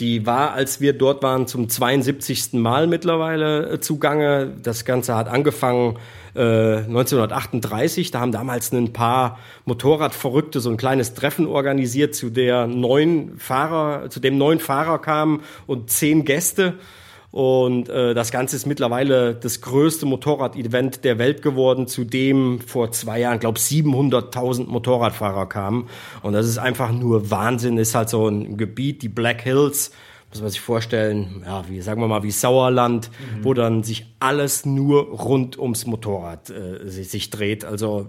Speaker 1: die war, als wir dort waren, zum 72. Mal mittlerweile äh, zugange. Das Ganze hat angefangen äh, 1938. Da haben damals ein paar Motorradverrückte so ein kleines Treffen organisiert, zu der neun Fahrer, zu dem neun Fahrer kamen und zehn Gäste. Und äh, das Ganze ist mittlerweile das größte Motorrad-Event der Welt geworden, zu dem vor zwei Jahren, glaube 700.000 Motorradfahrer kamen. Und das ist einfach nur Wahnsinn. Ist halt so ein Gebiet, die Black Hills, muss man sich vorstellen, ja, wie sagen wir mal, wie Sauerland, mhm. wo dann sich alles nur rund ums Motorrad äh, sich, sich dreht. Also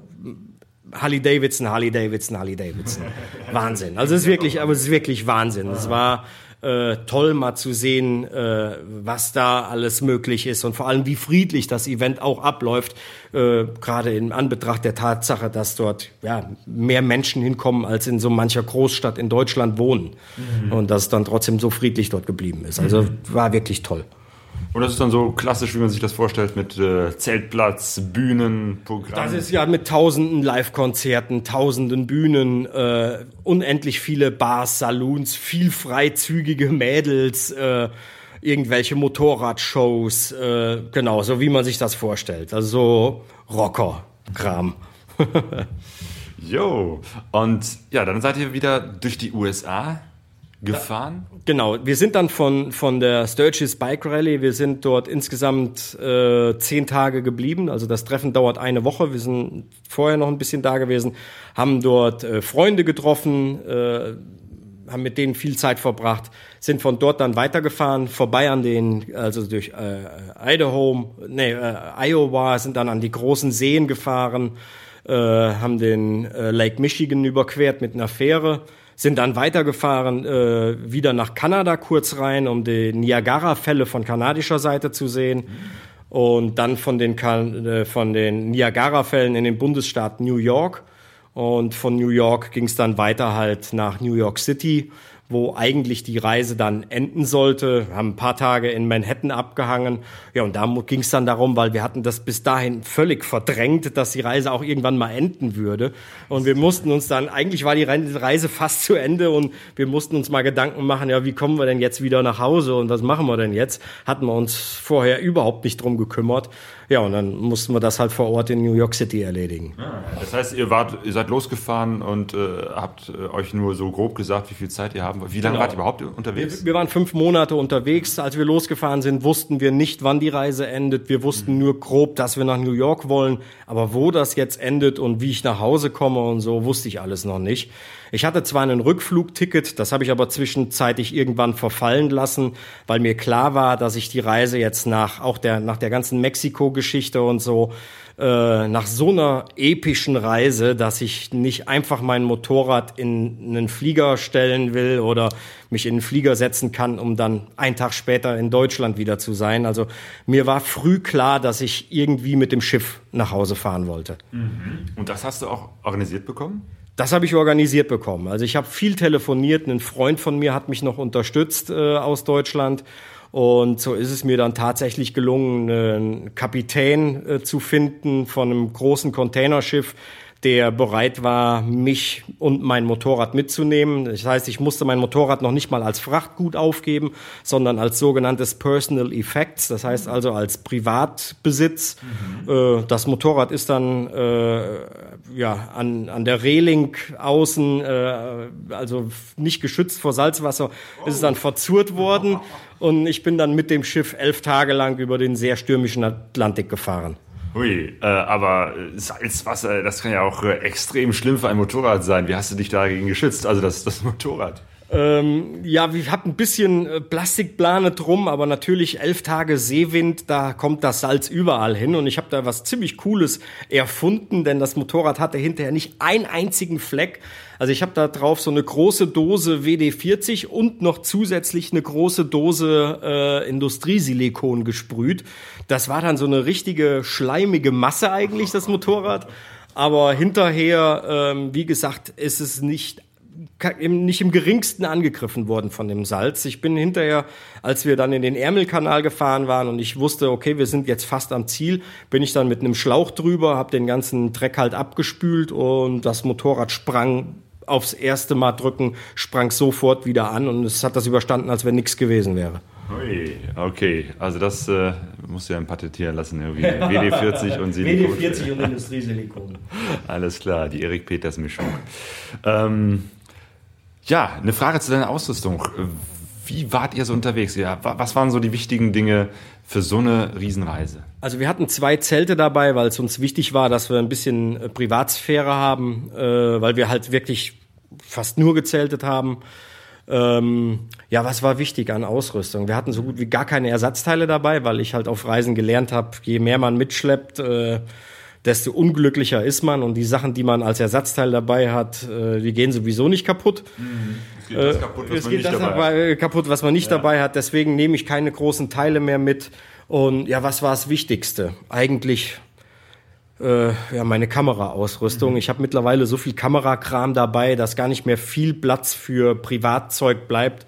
Speaker 1: Harley Davidson, Harley Davidson, Harley Davidson. [LAUGHS] Wahnsinn. Also es ist wirklich, aber es ist wirklich Wahnsinn. Es war äh, toll mal zu sehen, äh, was da alles möglich ist und vor allem wie friedlich das Event auch abläuft, äh, gerade in Anbetracht der Tatsache, dass dort ja mehr Menschen hinkommen, als in so mancher Großstadt in Deutschland wohnen mhm. und dass es dann trotzdem so friedlich dort geblieben ist. Also mhm. war wirklich toll.
Speaker 3: Und das ist dann so klassisch, wie man sich das vorstellt, mit äh, Zeltplatz, Bühnen, Programm.
Speaker 1: Das ist ja mit tausenden Live-Konzerten, tausenden Bühnen, äh, unendlich viele Bars, Saloons, viel freizügige Mädels, äh, irgendwelche Motorradshows, äh, genau, so wie man sich das vorstellt. Also so Rocker-Kram. [LAUGHS]
Speaker 3: Jo, und ja, dann seid ihr wieder durch die USA gefahren?
Speaker 1: Genau, wir sind dann von, von der Sturgis Bike Rally, wir sind dort insgesamt äh, zehn Tage geblieben, also das Treffen dauert eine Woche, wir sind vorher noch ein bisschen da gewesen, haben dort äh, Freunde getroffen, äh, haben mit denen viel Zeit verbracht, sind von dort dann weitergefahren, vorbei an den, also durch äh, Idaho, nee, äh, Iowa, sind dann an die großen Seen gefahren, äh, haben den äh, Lake Michigan überquert mit einer Fähre, sind dann weitergefahren äh, wieder nach Kanada kurz rein, um die Niagara-Fälle von kanadischer Seite zu sehen. Und dann von den, äh, von den Niagara-Fällen in den Bundesstaat New York. Und von New York ging es dann weiter halt nach New York City wo eigentlich die Reise dann enden sollte. Wir haben ein paar Tage in Manhattan abgehangen. Ja, und da ging es dann darum, weil wir hatten das bis dahin völlig verdrängt, dass die Reise auch irgendwann mal enden würde. Und wir mussten uns dann, eigentlich war die Reise fast zu Ende und wir mussten uns mal Gedanken machen, ja, wie kommen wir denn jetzt wieder nach Hause und was machen wir denn jetzt? Hatten wir uns vorher überhaupt nicht drum gekümmert. Ja, und dann mussten wir das halt vor Ort in New York City erledigen.
Speaker 3: Ah, das heißt, ihr wart, ihr seid losgefahren und äh, habt äh, euch nur so grob gesagt, wie viel Zeit ihr haben wollt. Wie lange genau. wart ihr überhaupt unterwegs?
Speaker 1: Wir, wir, waren fünf Monate unterwegs. Als wir losgefahren sind, wussten wir nicht, wann die Reise endet. Wir wussten mhm. nur grob, dass wir nach New York wollen. Aber wo das jetzt endet und wie ich nach Hause komme und so, wusste ich alles noch nicht. Ich hatte zwar einen Rückflugticket, das habe ich aber zwischenzeitlich irgendwann verfallen lassen, weil mir klar war, dass ich die Reise jetzt nach auch der nach der ganzen Mexiko-Geschichte und so äh, nach so einer epischen Reise, dass ich nicht einfach mein Motorrad in einen Flieger stellen will oder mich in einen Flieger setzen kann, um dann einen Tag später in Deutschland wieder zu sein. Also mir war früh klar, dass ich irgendwie mit dem Schiff nach Hause fahren wollte.
Speaker 3: Mhm. Und das hast du auch organisiert bekommen?
Speaker 1: Das habe ich organisiert bekommen. Also ich habe viel telefoniert. Ein Freund von mir hat mich noch unterstützt äh, aus Deutschland. Und so ist es mir dann tatsächlich gelungen, einen Kapitän äh, zu finden von einem großen Containerschiff, der bereit war, mich und mein Motorrad mitzunehmen. Das heißt, ich musste mein Motorrad noch nicht mal als Frachtgut aufgeben, sondern als sogenanntes Personal Effects, das heißt also als Privatbesitz. Mhm. Das Motorrad ist dann äh, ja an, an der Reling außen, äh, also nicht geschützt vor Salzwasser, oh. ist es dann verzurrt worden [LAUGHS] und ich bin dann mit dem Schiff elf Tage lang über den sehr stürmischen Atlantik gefahren.
Speaker 3: Hui, äh, aber Salzwasser, das kann ja auch äh, extrem schlimm für ein Motorrad sein. Wie hast du dich dagegen geschützt? Also das, das [LAUGHS] Motorrad?
Speaker 1: Ähm, ja, wir hatten ein bisschen äh, Plastikplane drum, aber natürlich elf Tage Seewind, da kommt das Salz überall hin. Und ich habe da was ziemlich Cooles erfunden, denn das Motorrad hatte hinterher nicht einen einzigen Fleck. Also ich habe da drauf so eine große Dose WD-40 und noch zusätzlich eine große Dose äh, Industriesilikon gesprüht. Das war dann so eine richtige schleimige Masse eigentlich, das Motorrad. Aber hinterher, ähm, wie gesagt, ist es nicht nicht im geringsten angegriffen worden von dem Salz. Ich bin hinterher, als wir dann in den Ärmelkanal gefahren waren und ich wusste, okay, wir sind jetzt fast am Ziel, bin ich dann mit einem Schlauch drüber, habe den ganzen Dreck halt abgespült und das Motorrad sprang aufs erste Mal drücken, sprang sofort wieder an und es hat das überstanden, als wenn nichts gewesen wäre.
Speaker 3: Ui, okay, also das äh, musst du ja patentieren lassen, irgendwie. WD40 und Silikon.
Speaker 1: WD40 und Industriesilikon.
Speaker 3: Alles klar, die Erik Peters Mischung. Ähm, ja, eine Frage zu deiner Ausrüstung. Wie wart ihr so unterwegs? Ja, was waren so die wichtigen Dinge für so eine Riesenreise?
Speaker 1: Also wir hatten zwei Zelte dabei, weil es uns wichtig war, dass wir ein bisschen äh, Privatsphäre haben, äh, weil wir halt wirklich fast nur gezeltet haben. Ähm, ja, was war wichtig an Ausrüstung? Wir hatten so gut wie gar keine Ersatzteile dabei, weil ich halt auf Reisen gelernt habe, je mehr man mitschleppt, äh, desto unglücklicher ist man und die Sachen, die man als Ersatzteil dabei hat, äh, die gehen sowieso nicht kaputt.
Speaker 3: Es geht das kaputt, was man nicht dabei hat.
Speaker 1: dabei kaputt, was man nicht dabei hat. Deswegen nehme ich keine großen Teile mehr mit. Und ja, was war das Wichtigste? Eigentlich äh, ja, meine Kameraausrüstung. Ich habe mittlerweile so viel Kamerakram dabei, dass gar nicht mehr viel Platz für Privatzeug bleibt.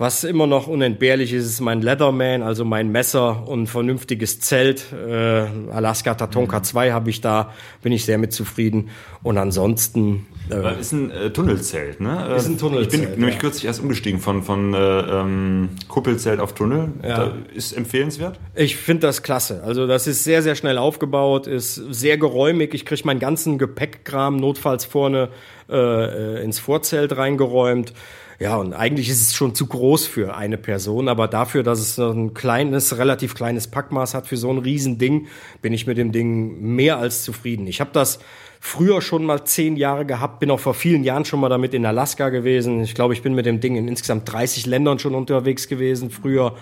Speaker 1: Was immer noch unentbehrlich ist, ist mein Leatherman, also mein Messer und vernünftiges Zelt. Äh, Alaska Tatonka 2 habe ich da, bin ich sehr mit zufrieden. Und ansonsten äh,
Speaker 3: Ist ein äh, Tunnelzelt, ne?
Speaker 1: Ist ein Tunnelzelt,
Speaker 3: Ich bin nämlich
Speaker 1: ja.
Speaker 3: kürzlich erst umgestiegen von, von äh, ähm, Kuppelzelt auf Tunnel. Da ist empfehlenswert.
Speaker 1: Ich finde das klasse. Also das ist sehr, sehr schnell aufgebaut, ist sehr geräumig. Ich kriege meinen ganzen Gepäckkram notfalls vorne äh, äh, ins Vorzelt reingeräumt. Ja, und eigentlich ist es schon zu groß für eine Person, aber dafür, dass es ein kleines, relativ kleines Packmaß hat für so ein Riesending, bin ich mit dem Ding mehr als zufrieden. Ich habe das früher schon mal zehn Jahre gehabt, bin auch vor vielen Jahren schon mal damit in Alaska gewesen. Ich glaube, ich bin mit dem Ding in insgesamt 30 Ländern schon unterwegs gewesen früher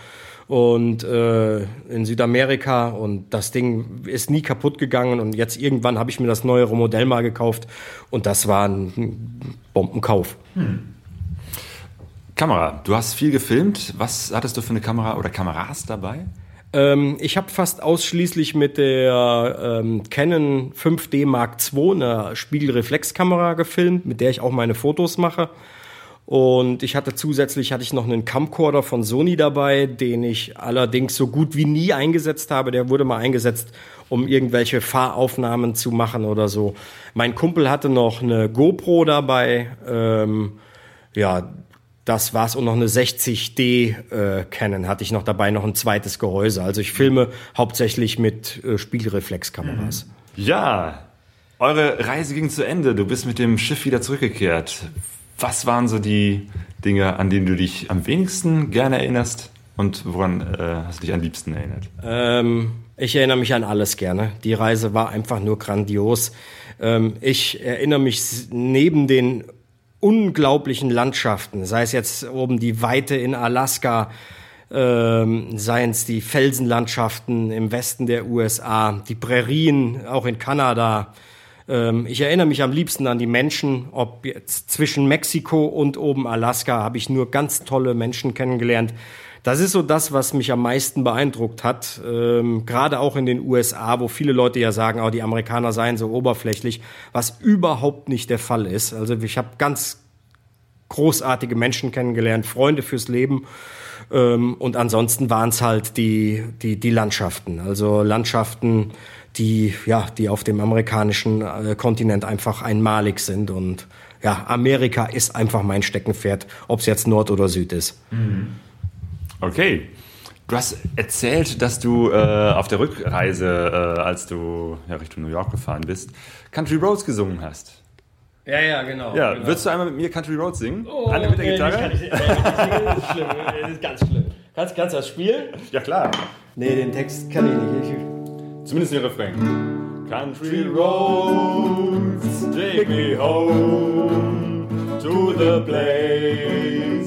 Speaker 1: und äh, in Südamerika und das Ding ist nie kaputt gegangen und jetzt irgendwann habe ich mir das neuere Modell mal gekauft und das war ein Bombenkauf.
Speaker 3: Kamera. Du hast viel gefilmt. Was hattest du für eine Kamera oder Kameras dabei?
Speaker 1: Ähm, ich habe fast ausschließlich mit der ähm, Canon 5D Mark II eine Spiegelreflexkamera gefilmt, mit der ich auch meine Fotos mache. Und ich hatte zusätzlich hatte ich noch einen Camcorder von Sony dabei, den ich allerdings so gut wie nie eingesetzt habe. Der wurde mal eingesetzt, um irgendwelche Fahraufnahmen zu machen oder so. Mein Kumpel hatte noch eine GoPro dabei. Ähm, ja, das war's und noch eine 60D äh, Canon hatte ich noch dabei, noch ein zweites Gehäuse. Also ich filme hauptsächlich mit äh, Spiegelreflexkameras.
Speaker 3: Ja, eure Reise ging zu Ende. Du bist mit dem Schiff wieder zurückgekehrt. Was waren so die Dinge, an denen du dich am wenigsten gerne erinnerst und woran äh, hast du dich am liebsten erinnert?
Speaker 1: Ähm, ich erinnere mich an alles gerne. Die Reise war einfach nur grandios. Ähm, ich erinnere mich neben den unglaublichen Landschaften, sei es jetzt oben die Weite in Alaska, ähm, seien es die Felsenlandschaften im Westen der USA, die Prärien auch in Kanada. Ähm, ich erinnere mich am liebsten an die Menschen, ob jetzt zwischen Mexiko und oben Alaska habe ich nur ganz tolle Menschen kennengelernt. Das ist so das, was mich am meisten beeindruckt hat. Ähm, Gerade auch in den USA, wo viele Leute ja sagen, oh, die Amerikaner seien so oberflächlich, was überhaupt nicht der Fall ist. Also ich habe ganz großartige Menschen kennengelernt, Freunde fürs Leben. Ähm, und ansonsten waren es halt die, die, die Landschaften. Also Landschaften, die, ja, die auf dem amerikanischen äh, Kontinent einfach einmalig sind. Und ja, Amerika ist einfach mein Steckenpferd, ob es jetzt Nord oder Süd ist.
Speaker 3: Okay. Du hast erzählt, dass du äh, auf der Rückreise, äh, als du ja, Richtung New York gefahren bist, Country Roads gesungen hast.
Speaker 1: Ja, ja, genau.
Speaker 3: Ja, würdest du einmal mit mir Country Roads singen? Anne mit der Gitarre?
Speaker 1: Das ist schlimm, das ist ganz schlimm. Kannst, kannst du das spielen?
Speaker 3: Ja, klar.
Speaker 1: Nee, den Text kann ich nicht.
Speaker 3: Zumindest den Refrain. Country roads, take me home to the place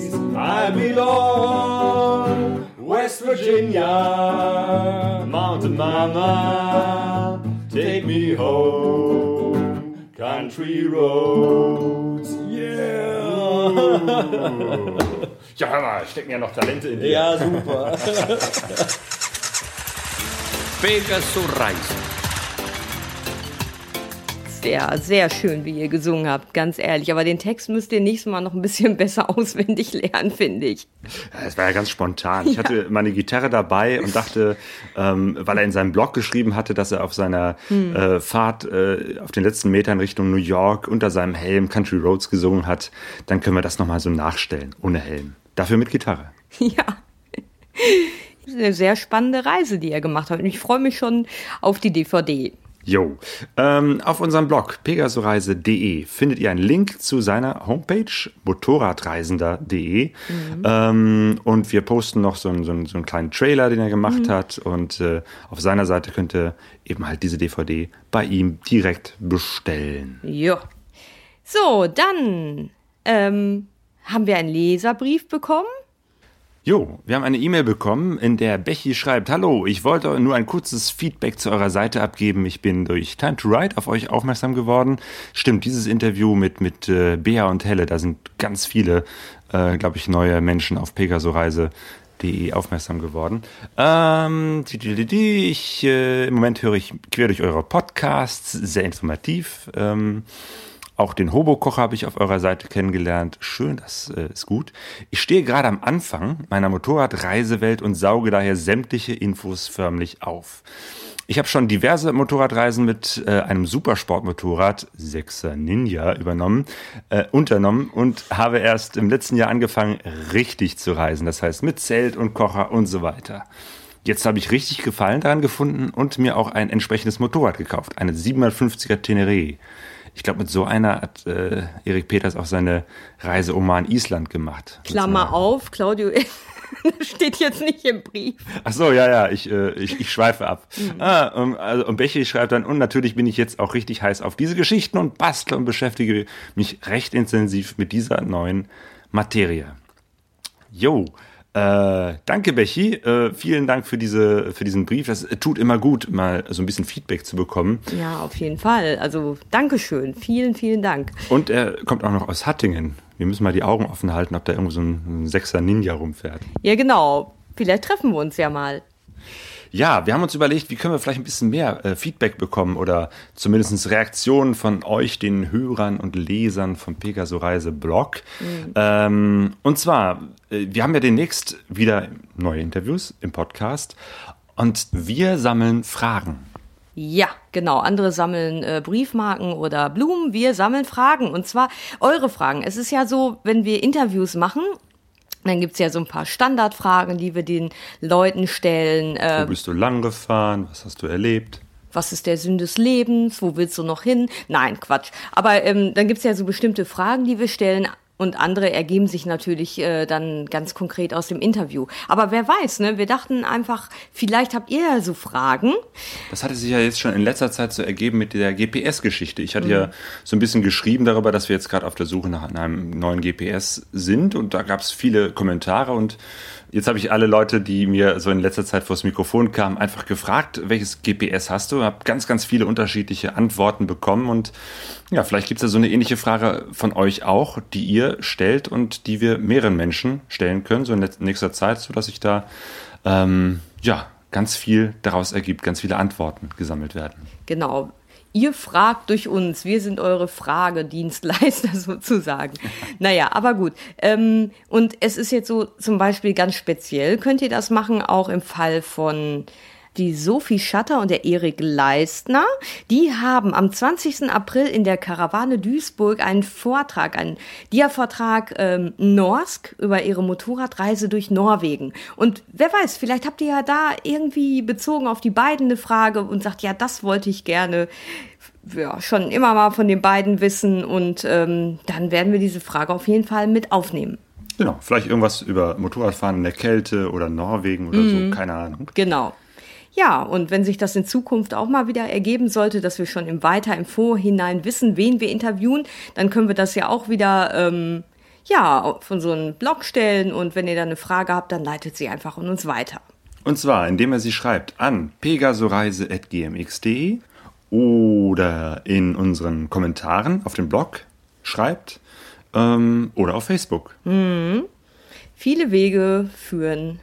Speaker 3: I belong. West Virginia, Mountain Mama, take me home. Country roads, yeah. [LAUGHS] ja, hör mal, stecken ja noch Talente in dir.
Speaker 1: Ja, super. [LAUGHS]
Speaker 2: Pegaso Reisen.
Speaker 4: Sehr, sehr schön, wie ihr gesungen habt, ganz ehrlich. Aber den Text müsst ihr nächstes Mal noch ein bisschen [LAUGHS] besser auswendig lernen, finde ich.
Speaker 3: Es war ja ganz spontan. Ich hatte meine Gitarre dabei und dachte, ähm, weil er in seinem Blog geschrieben hatte, dass er auf seiner äh, Fahrt äh, auf den letzten Metern Richtung New York unter seinem Helm Country Roads gesungen hat, dann können wir das nochmal so nachstellen, ohne Helm. Dafür mit Gitarre. [LAUGHS]
Speaker 4: Ja. Das ist eine sehr spannende Reise, die er gemacht hat. Und ich freue mich schon auf die DVD.
Speaker 3: Jo. Ähm, auf unserem Blog pegasoreise.de findet ihr einen Link zu seiner Homepage motorradreisender.de ähm, und wir posten noch so einen, so, einen, so einen kleinen Trailer, den er gemacht hat und äh, auf seiner Seite könnt ihr eben halt diese DVD bei ihm direkt bestellen.
Speaker 4: Ja. So, dann ähm, haben wir einen Leserbrief bekommen.
Speaker 3: Jo, wir haben eine E-Mail bekommen, in der Bechi schreibt, Hallo, ich wollte nur ein kurzes Feedback zu eurer Seite abgeben. Ich bin durch Time to Write auf euch aufmerksam geworden. Stimmt, dieses Interview mit, mit äh, Bea und Helle, da sind ganz viele, äh, glaube ich, neue Menschen auf pegasoreise.de aufmerksam geworden. Ähm, ich, äh, Im Moment höre ich quer durch eure Podcasts, sehr informativ. Ähm, auch den Hobo-Kocher habe ich auf eurer Seite kennengelernt. Schön, das äh, ist gut. Ich stehe gerade am Anfang meiner Motorradreisewelt und sauge daher sämtliche Infos förmlich auf. Ich habe schon diverse Motorradreisen mit äh, einem Supersportmotorrad, 6er Ninja, übernommen, äh, unternommen und habe erst im letzten Jahr angefangen, richtig zu reisen. Das heißt mit Zelt und Kocher und so weiter. Jetzt habe ich richtig Gefallen daran gefunden und mir auch ein entsprechendes Motorrad gekauft, eine 750er Teneré. Ich glaube, mit so einer hat äh, Erik Peters auch seine Reise Oman Island gemacht.
Speaker 4: Klammer auf, Claudio [LAUGHS] steht jetzt nicht im Brief.
Speaker 3: Ach so, ja, ja, ich, äh, ich, ich schweife ab. Mhm. Ah, und, also, und Bechi schreibt dann, und natürlich bin ich jetzt auch richtig heiß auf diese Geschichten und bastle und beschäftige mich recht intensiv mit dieser neuen Materie. Jo, äh, danke, Bechi. Äh, vielen Dank für, diese, für diesen Brief. Das tut immer gut, mal so ein bisschen Feedback zu bekommen.
Speaker 4: Ja, auf jeden Fall. Also, Dankeschön. Vielen, vielen Dank.
Speaker 3: Und er kommt auch noch aus Hattingen. Wir müssen mal die Augen offen halten, ob da irgendwo so ein, ein Sechser Ninja rumfährt.
Speaker 4: Ja, genau. Vielleicht treffen wir uns ja mal.
Speaker 3: Ja, wir haben uns überlegt, wie können wir vielleicht ein bisschen mehr äh, Feedback bekommen oder zumindest Reaktionen von euch, den Hörern und Lesern vom Pegaso Reise Blog. Mhm. Ähm, und zwar, äh, wir haben ja demnächst wieder neue Interviews im Podcast und wir sammeln Fragen.
Speaker 4: Ja, genau. Andere sammeln äh, Briefmarken oder Blumen. Wir sammeln Fragen. Und zwar eure Fragen. Es ist ja so, wenn wir Interviews machen, dann gibt's ja so ein paar Standardfragen, die wir den Leuten stellen.
Speaker 3: Wo ähm, bist du lang gefahren? Was hast du erlebt?
Speaker 4: Was ist der Sinn des Lebens? Wo willst du noch hin? Nein, Quatsch. Aber ähm, dann gibt's ja so bestimmte Fragen, die wir stellen. Und andere ergeben sich natürlich äh, dann ganz konkret aus dem Interview. Aber wer weiß, ne? Wir dachten einfach, vielleicht habt ihr ja so Fragen.
Speaker 3: Das hatte sich ja jetzt schon in letzter Zeit so ergeben mit der GPS-Geschichte. Ich hatte mhm. ja so ein bisschen geschrieben darüber, dass wir jetzt gerade auf der Suche nach einem neuen GPS sind. Und da gab es viele Kommentare und Jetzt habe ich alle Leute, die mir so in letzter Zeit vors Mikrofon kamen, einfach gefragt, welches GPS hast du? Habe ganz, ganz viele unterschiedliche Antworten bekommen und ja, vielleicht gibt es ja so eine ähnliche Frage von euch auch, die ihr stellt und die wir mehreren Menschen stellen können, so in nächster Zeit, sodass sich da ähm, ja ganz viel daraus ergibt, ganz viele Antworten gesammelt werden.
Speaker 4: Genau. Ihr fragt durch uns, wir sind eure Fragedienstleister [LAUGHS] sozusagen. naja, aber gut. Ähm, und es ist jetzt so zum Beispiel ganz speziell, könnt ihr das machen, auch im Fall von die Sophie Schatter und der Erik Leistner, die haben am 20. April in der Karawane Duisburg einen Vortrag, einen Dia-Vortrag ähm, Norsk über ihre Motorradreise durch Norwegen. Und wer weiß, vielleicht habt ihr ja da irgendwie bezogen auf die beiden eine Frage und sagt, ja, das wollte ich gerne ja, schon immer mal von den beiden wissen und ähm, dann werden wir diese Frage auf jeden Fall mit aufnehmen.
Speaker 3: Genau, vielleicht irgendwas über Motorradfahren in der Kälte oder Norwegen oder mhm. so, keine Ahnung.
Speaker 4: Genau. Ja, und wenn sich das in Zukunft auch mal wieder ergeben sollte, dass wir schon im Weiter im Vorhinein wissen, wen wir interviewen, dann können wir das ja auch wieder ähm, ja von so einem Blog stellen und wenn ihr dann eine Frage habt, dann leitet sie einfach an uns weiter.
Speaker 3: Und zwar, indem er sie schreibt an pegasoreise.gmx.de oder in unseren Kommentaren auf dem Blog schreibt ähm, oder auf Facebook.
Speaker 4: Mhm. Viele Wege führen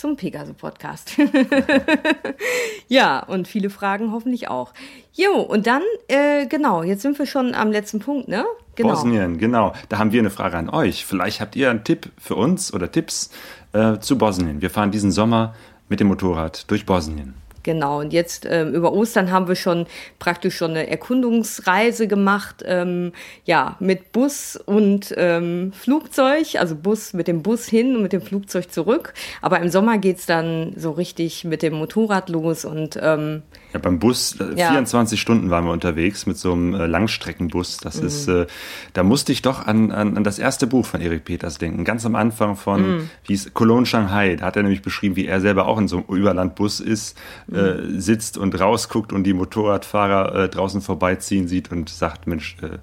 Speaker 4: zum Pegaso-Podcast. [LAUGHS] ja, und viele Fragen hoffentlich auch. Jo, und dann, äh, genau, jetzt sind wir schon am letzten Punkt, ne?
Speaker 3: Genau. Bosnien, genau. Da haben wir eine Frage an euch. Vielleicht habt ihr einen Tipp für uns oder Tipps äh, zu Bosnien. Wir fahren diesen Sommer mit dem Motorrad durch Bosnien.
Speaker 4: Genau, und jetzt ähm, über Ostern haben wir schon praktisch schon eine Erkundungsreise gemacht, ähm, ja, mit Bus und ähm, Flugzeug, also Bus mit dem Bus hin und mit dem Flugzeug zurück. Aber im Sommer geht's dann so richtig mit dem Motorrad los und ähm,
Speaker 3: Ja, beim Bus, äh,
Speaker 4: Ja.
Speaker 3: 24 Stunden waren wir unterwegs mit so einem äh, Langstreckenbus. Das ist, äh, da musste ich doch an, an, an das erste Buch von Erik Peters denken. Ganz am Anfang von, wie hieß Cologne Shanghai. Da hat er nämlich beschrieben, wie er selber auch in so einem Überlandbus ist, äh, sitzt und rausguckt und die Motorradfahrer äh, draußen vorbeiziehen sieht und sagt, Mensch, äh,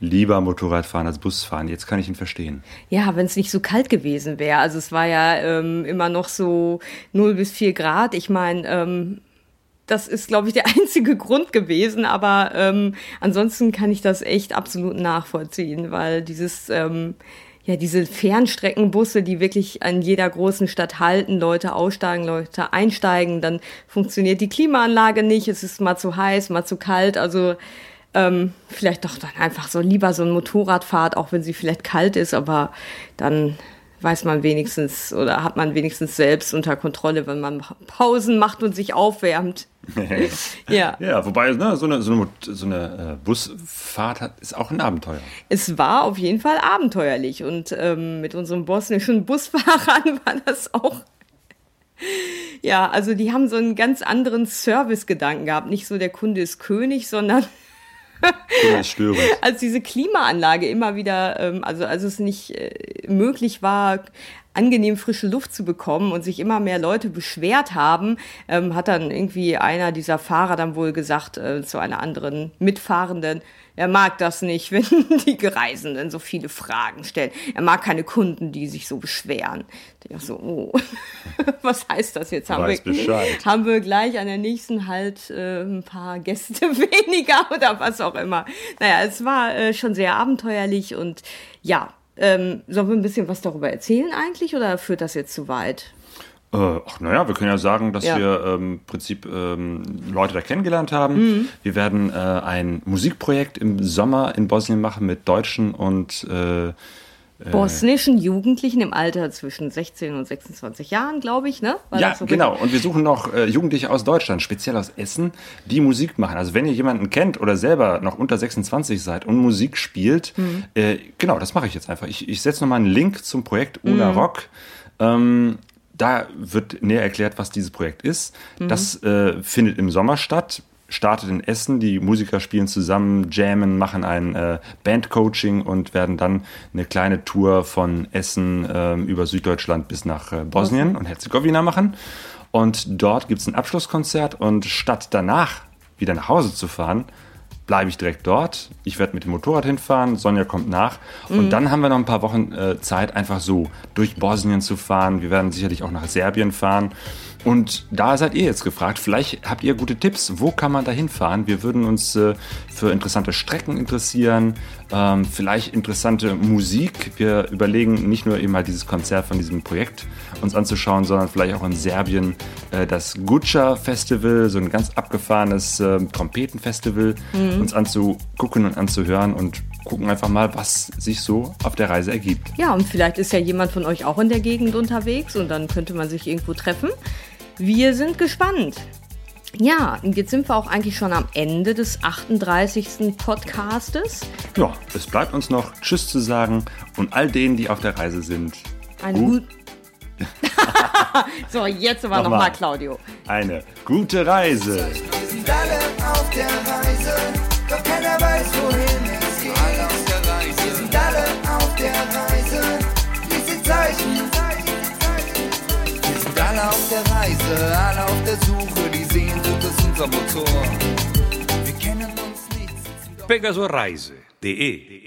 Speaker 3: lieber Motorradfahren als Busfahren. Jetzt kann ich ihn verstehen.
Speaker 4: Ja, wenn es nicht so kalt gewesen wäre. Also es war ja ähm, immer noch so 0 bis 4 Grad. Ich meine, ähm, das ist, glaube ich, der [LAUGHS] einzige Grund gewesen. Aber ähm, ansonsten kann ich das echt absolut nachvollziehen, weil dieses, ähm, ja, diese Fernstreckenbusse, die wirklich an jeder großen Stadt halten, Leute aussteigen, Leute einsteigen, dann funktioniert die Klimaanlage nicht, es ist mal zu heiß, mal zu kalt. Also ähm, vielleicht doch dann einfach so lieber so ein Motorradfahrt, auch wenn sie vielleicht kalt ist, aber dann weiß man wenigstens oder hat man wenigstens selbst unter Kontrolle, wenn man Pausen macht und sich aufwärmt. Ja. [LAUGHS]
Speaker 3: Ja, wobei ne, so eine, so eine, so eine äh, Busfahrt hat, ist auch ein Abenteuer.
Speaker 4: Es war auf jeden Fall abenteuerlich und ähm, mit unserem bosnischen Busfahrern [LAUGHS] war das auch. Ja, also die haben so einen ganz anderen Servicegedanken gehabt. Nicht so der Kunde ist König, sondern
Speaker 3: Störend. [LAUGHS]
Speaker 4: als diese Klimaanlage immer wieder, ähm, also als es nicht äh, möglich war, angenehm frische Luft zu bekommen und sich immer mehr Leute beschwert haben, ähm, hat dann irgendwie einer dieser Fahrer dann wohl gesagt äh, zu einer anderen Mitfahrenden, er mag das nicht, [LAUGHS] wenn die Reisenden so viele Fragen stellen. Er mag keine Kunden, die sich so beschweren. Ich so, oh, [LAUGHS] was heißt das jetzt? Haben
Speaker 3: Weiß
Speaker 4: wir,
Speaker 3: Bescheid.
Speaker 4: haben wir gleich an der nächsten halt äh, ein paar Gäste [LAUGHS] weniger oder was auch immer. Naja, es war äh, schon sehr abenteuerlich und ja, ähm, sollen wir ein bisschen was darüber erzählen eigentlich oder führt das jetzt zu weit?
Speaker 3: Äh, ach, naja, wir können ja sagen, dass
Speaker 4: Ja.
Speaker 3: wir ähm, im Prinzip ähm, Leute da kennengelernt haben. Wir werden äh, ein Musikprojekt im Sommer in Bosnien machen mit Deutschen und äh,
Speaker 4: Bosnischen Jugendlichen im Alter zwischen 16 und 26 Jahren, glaube ich, ne? War
Speaker 3: ja,
Speaker 4: so
Speaker 3: genau. Und wir suchen noch äh, Jugendliche aus Deutschland, speziell aus Essen, die Musik machen. Also wenn ihr jemanden kennt oder selber noch unter 26 seid und Musik spielt,
Speaker 4: Mhm.
Speaker 3: äh, genau, das mache ich jetzt einfach. Ich, ich setze nochmal einen Link zum Projekt Una
Speaker 4: Mhm.
Speaker 3: Rock. Ähm, da wird näher erklärt, was dieses Projekt ist.
Speaker 4: Mhm.
Speaker 3: Das äh, findet im Sommer statt. Startet in Essen, die Musiker spielen zusammen, jammen, machen ein äh, Bandcoaching und werden dann eine kleine Tour von Essen ähm, über Süddeutschland bis nach äh, Bosnien und Herzegowina machen. Und dort gibt es ein Abschlusskonzert und statt danach wieder nach Hause zu fahren, bleibe ich direkt dort. Ich werde mit dem Motorrad hinfahren, Sonja kommt nach. Und dann haben wir noch ein paar Wochen äh, Zeit, einfach so durch Bosnien zu fahren. Wir werden sicherlich auch nach Serbien fahren. Und da seid ihr jetzt gefragt. Vielleicht habt ihr gute Tipps. Wo kann man da hinfahren? Wir würden uns äh, für interessante Strecken interessieren, ähm, vielleicht interessante Musik. Wir überlegen nicht nur eben halt dieses Konzert von diesem Projekt uns anzuschauen, sondern vielleicht auch in Serbien äh, das Guccia Festival, so ein ganz abgefahrenes äh, Trompetenfestival, uns anzugucken und anzuhören und gucken einfach mal, was sich so auf der Reise ergibt.
Speaker 4: Ja, und vielleicht ist ja jemand von euch auch in der Gegend unterwegs und dann könnte man sich irgendwo treffen. Wir sind gespannt. Ja, und jetzt sind wir auch eigentlich schon am Ende des 38. Podcastes.
Speaker 3: Ja, es bleibt uns noch Tschüss zu sagen und all denen, die auf der Reise sind,
Speaker 4: Eine
Speaker 3: gut,
Speaker 4: gut. [LAUGHS] so, jetzt aber
Speaker 3: Nochmal.
Speaker 4: nochmal, Claudio.
Speaker 3: eine gute Reise.
Speaker 5: Wir sind alle auf der Reise, doch keiner weiß, wohin es geht. Alle auf der Reise. Wir sind alle auf der Reise, alle auf der Reise, alle auf der Suche, die Sehnsucht ist unser Motor. Wir kennen uns nicht,
Speaker 2: pegasoreise.de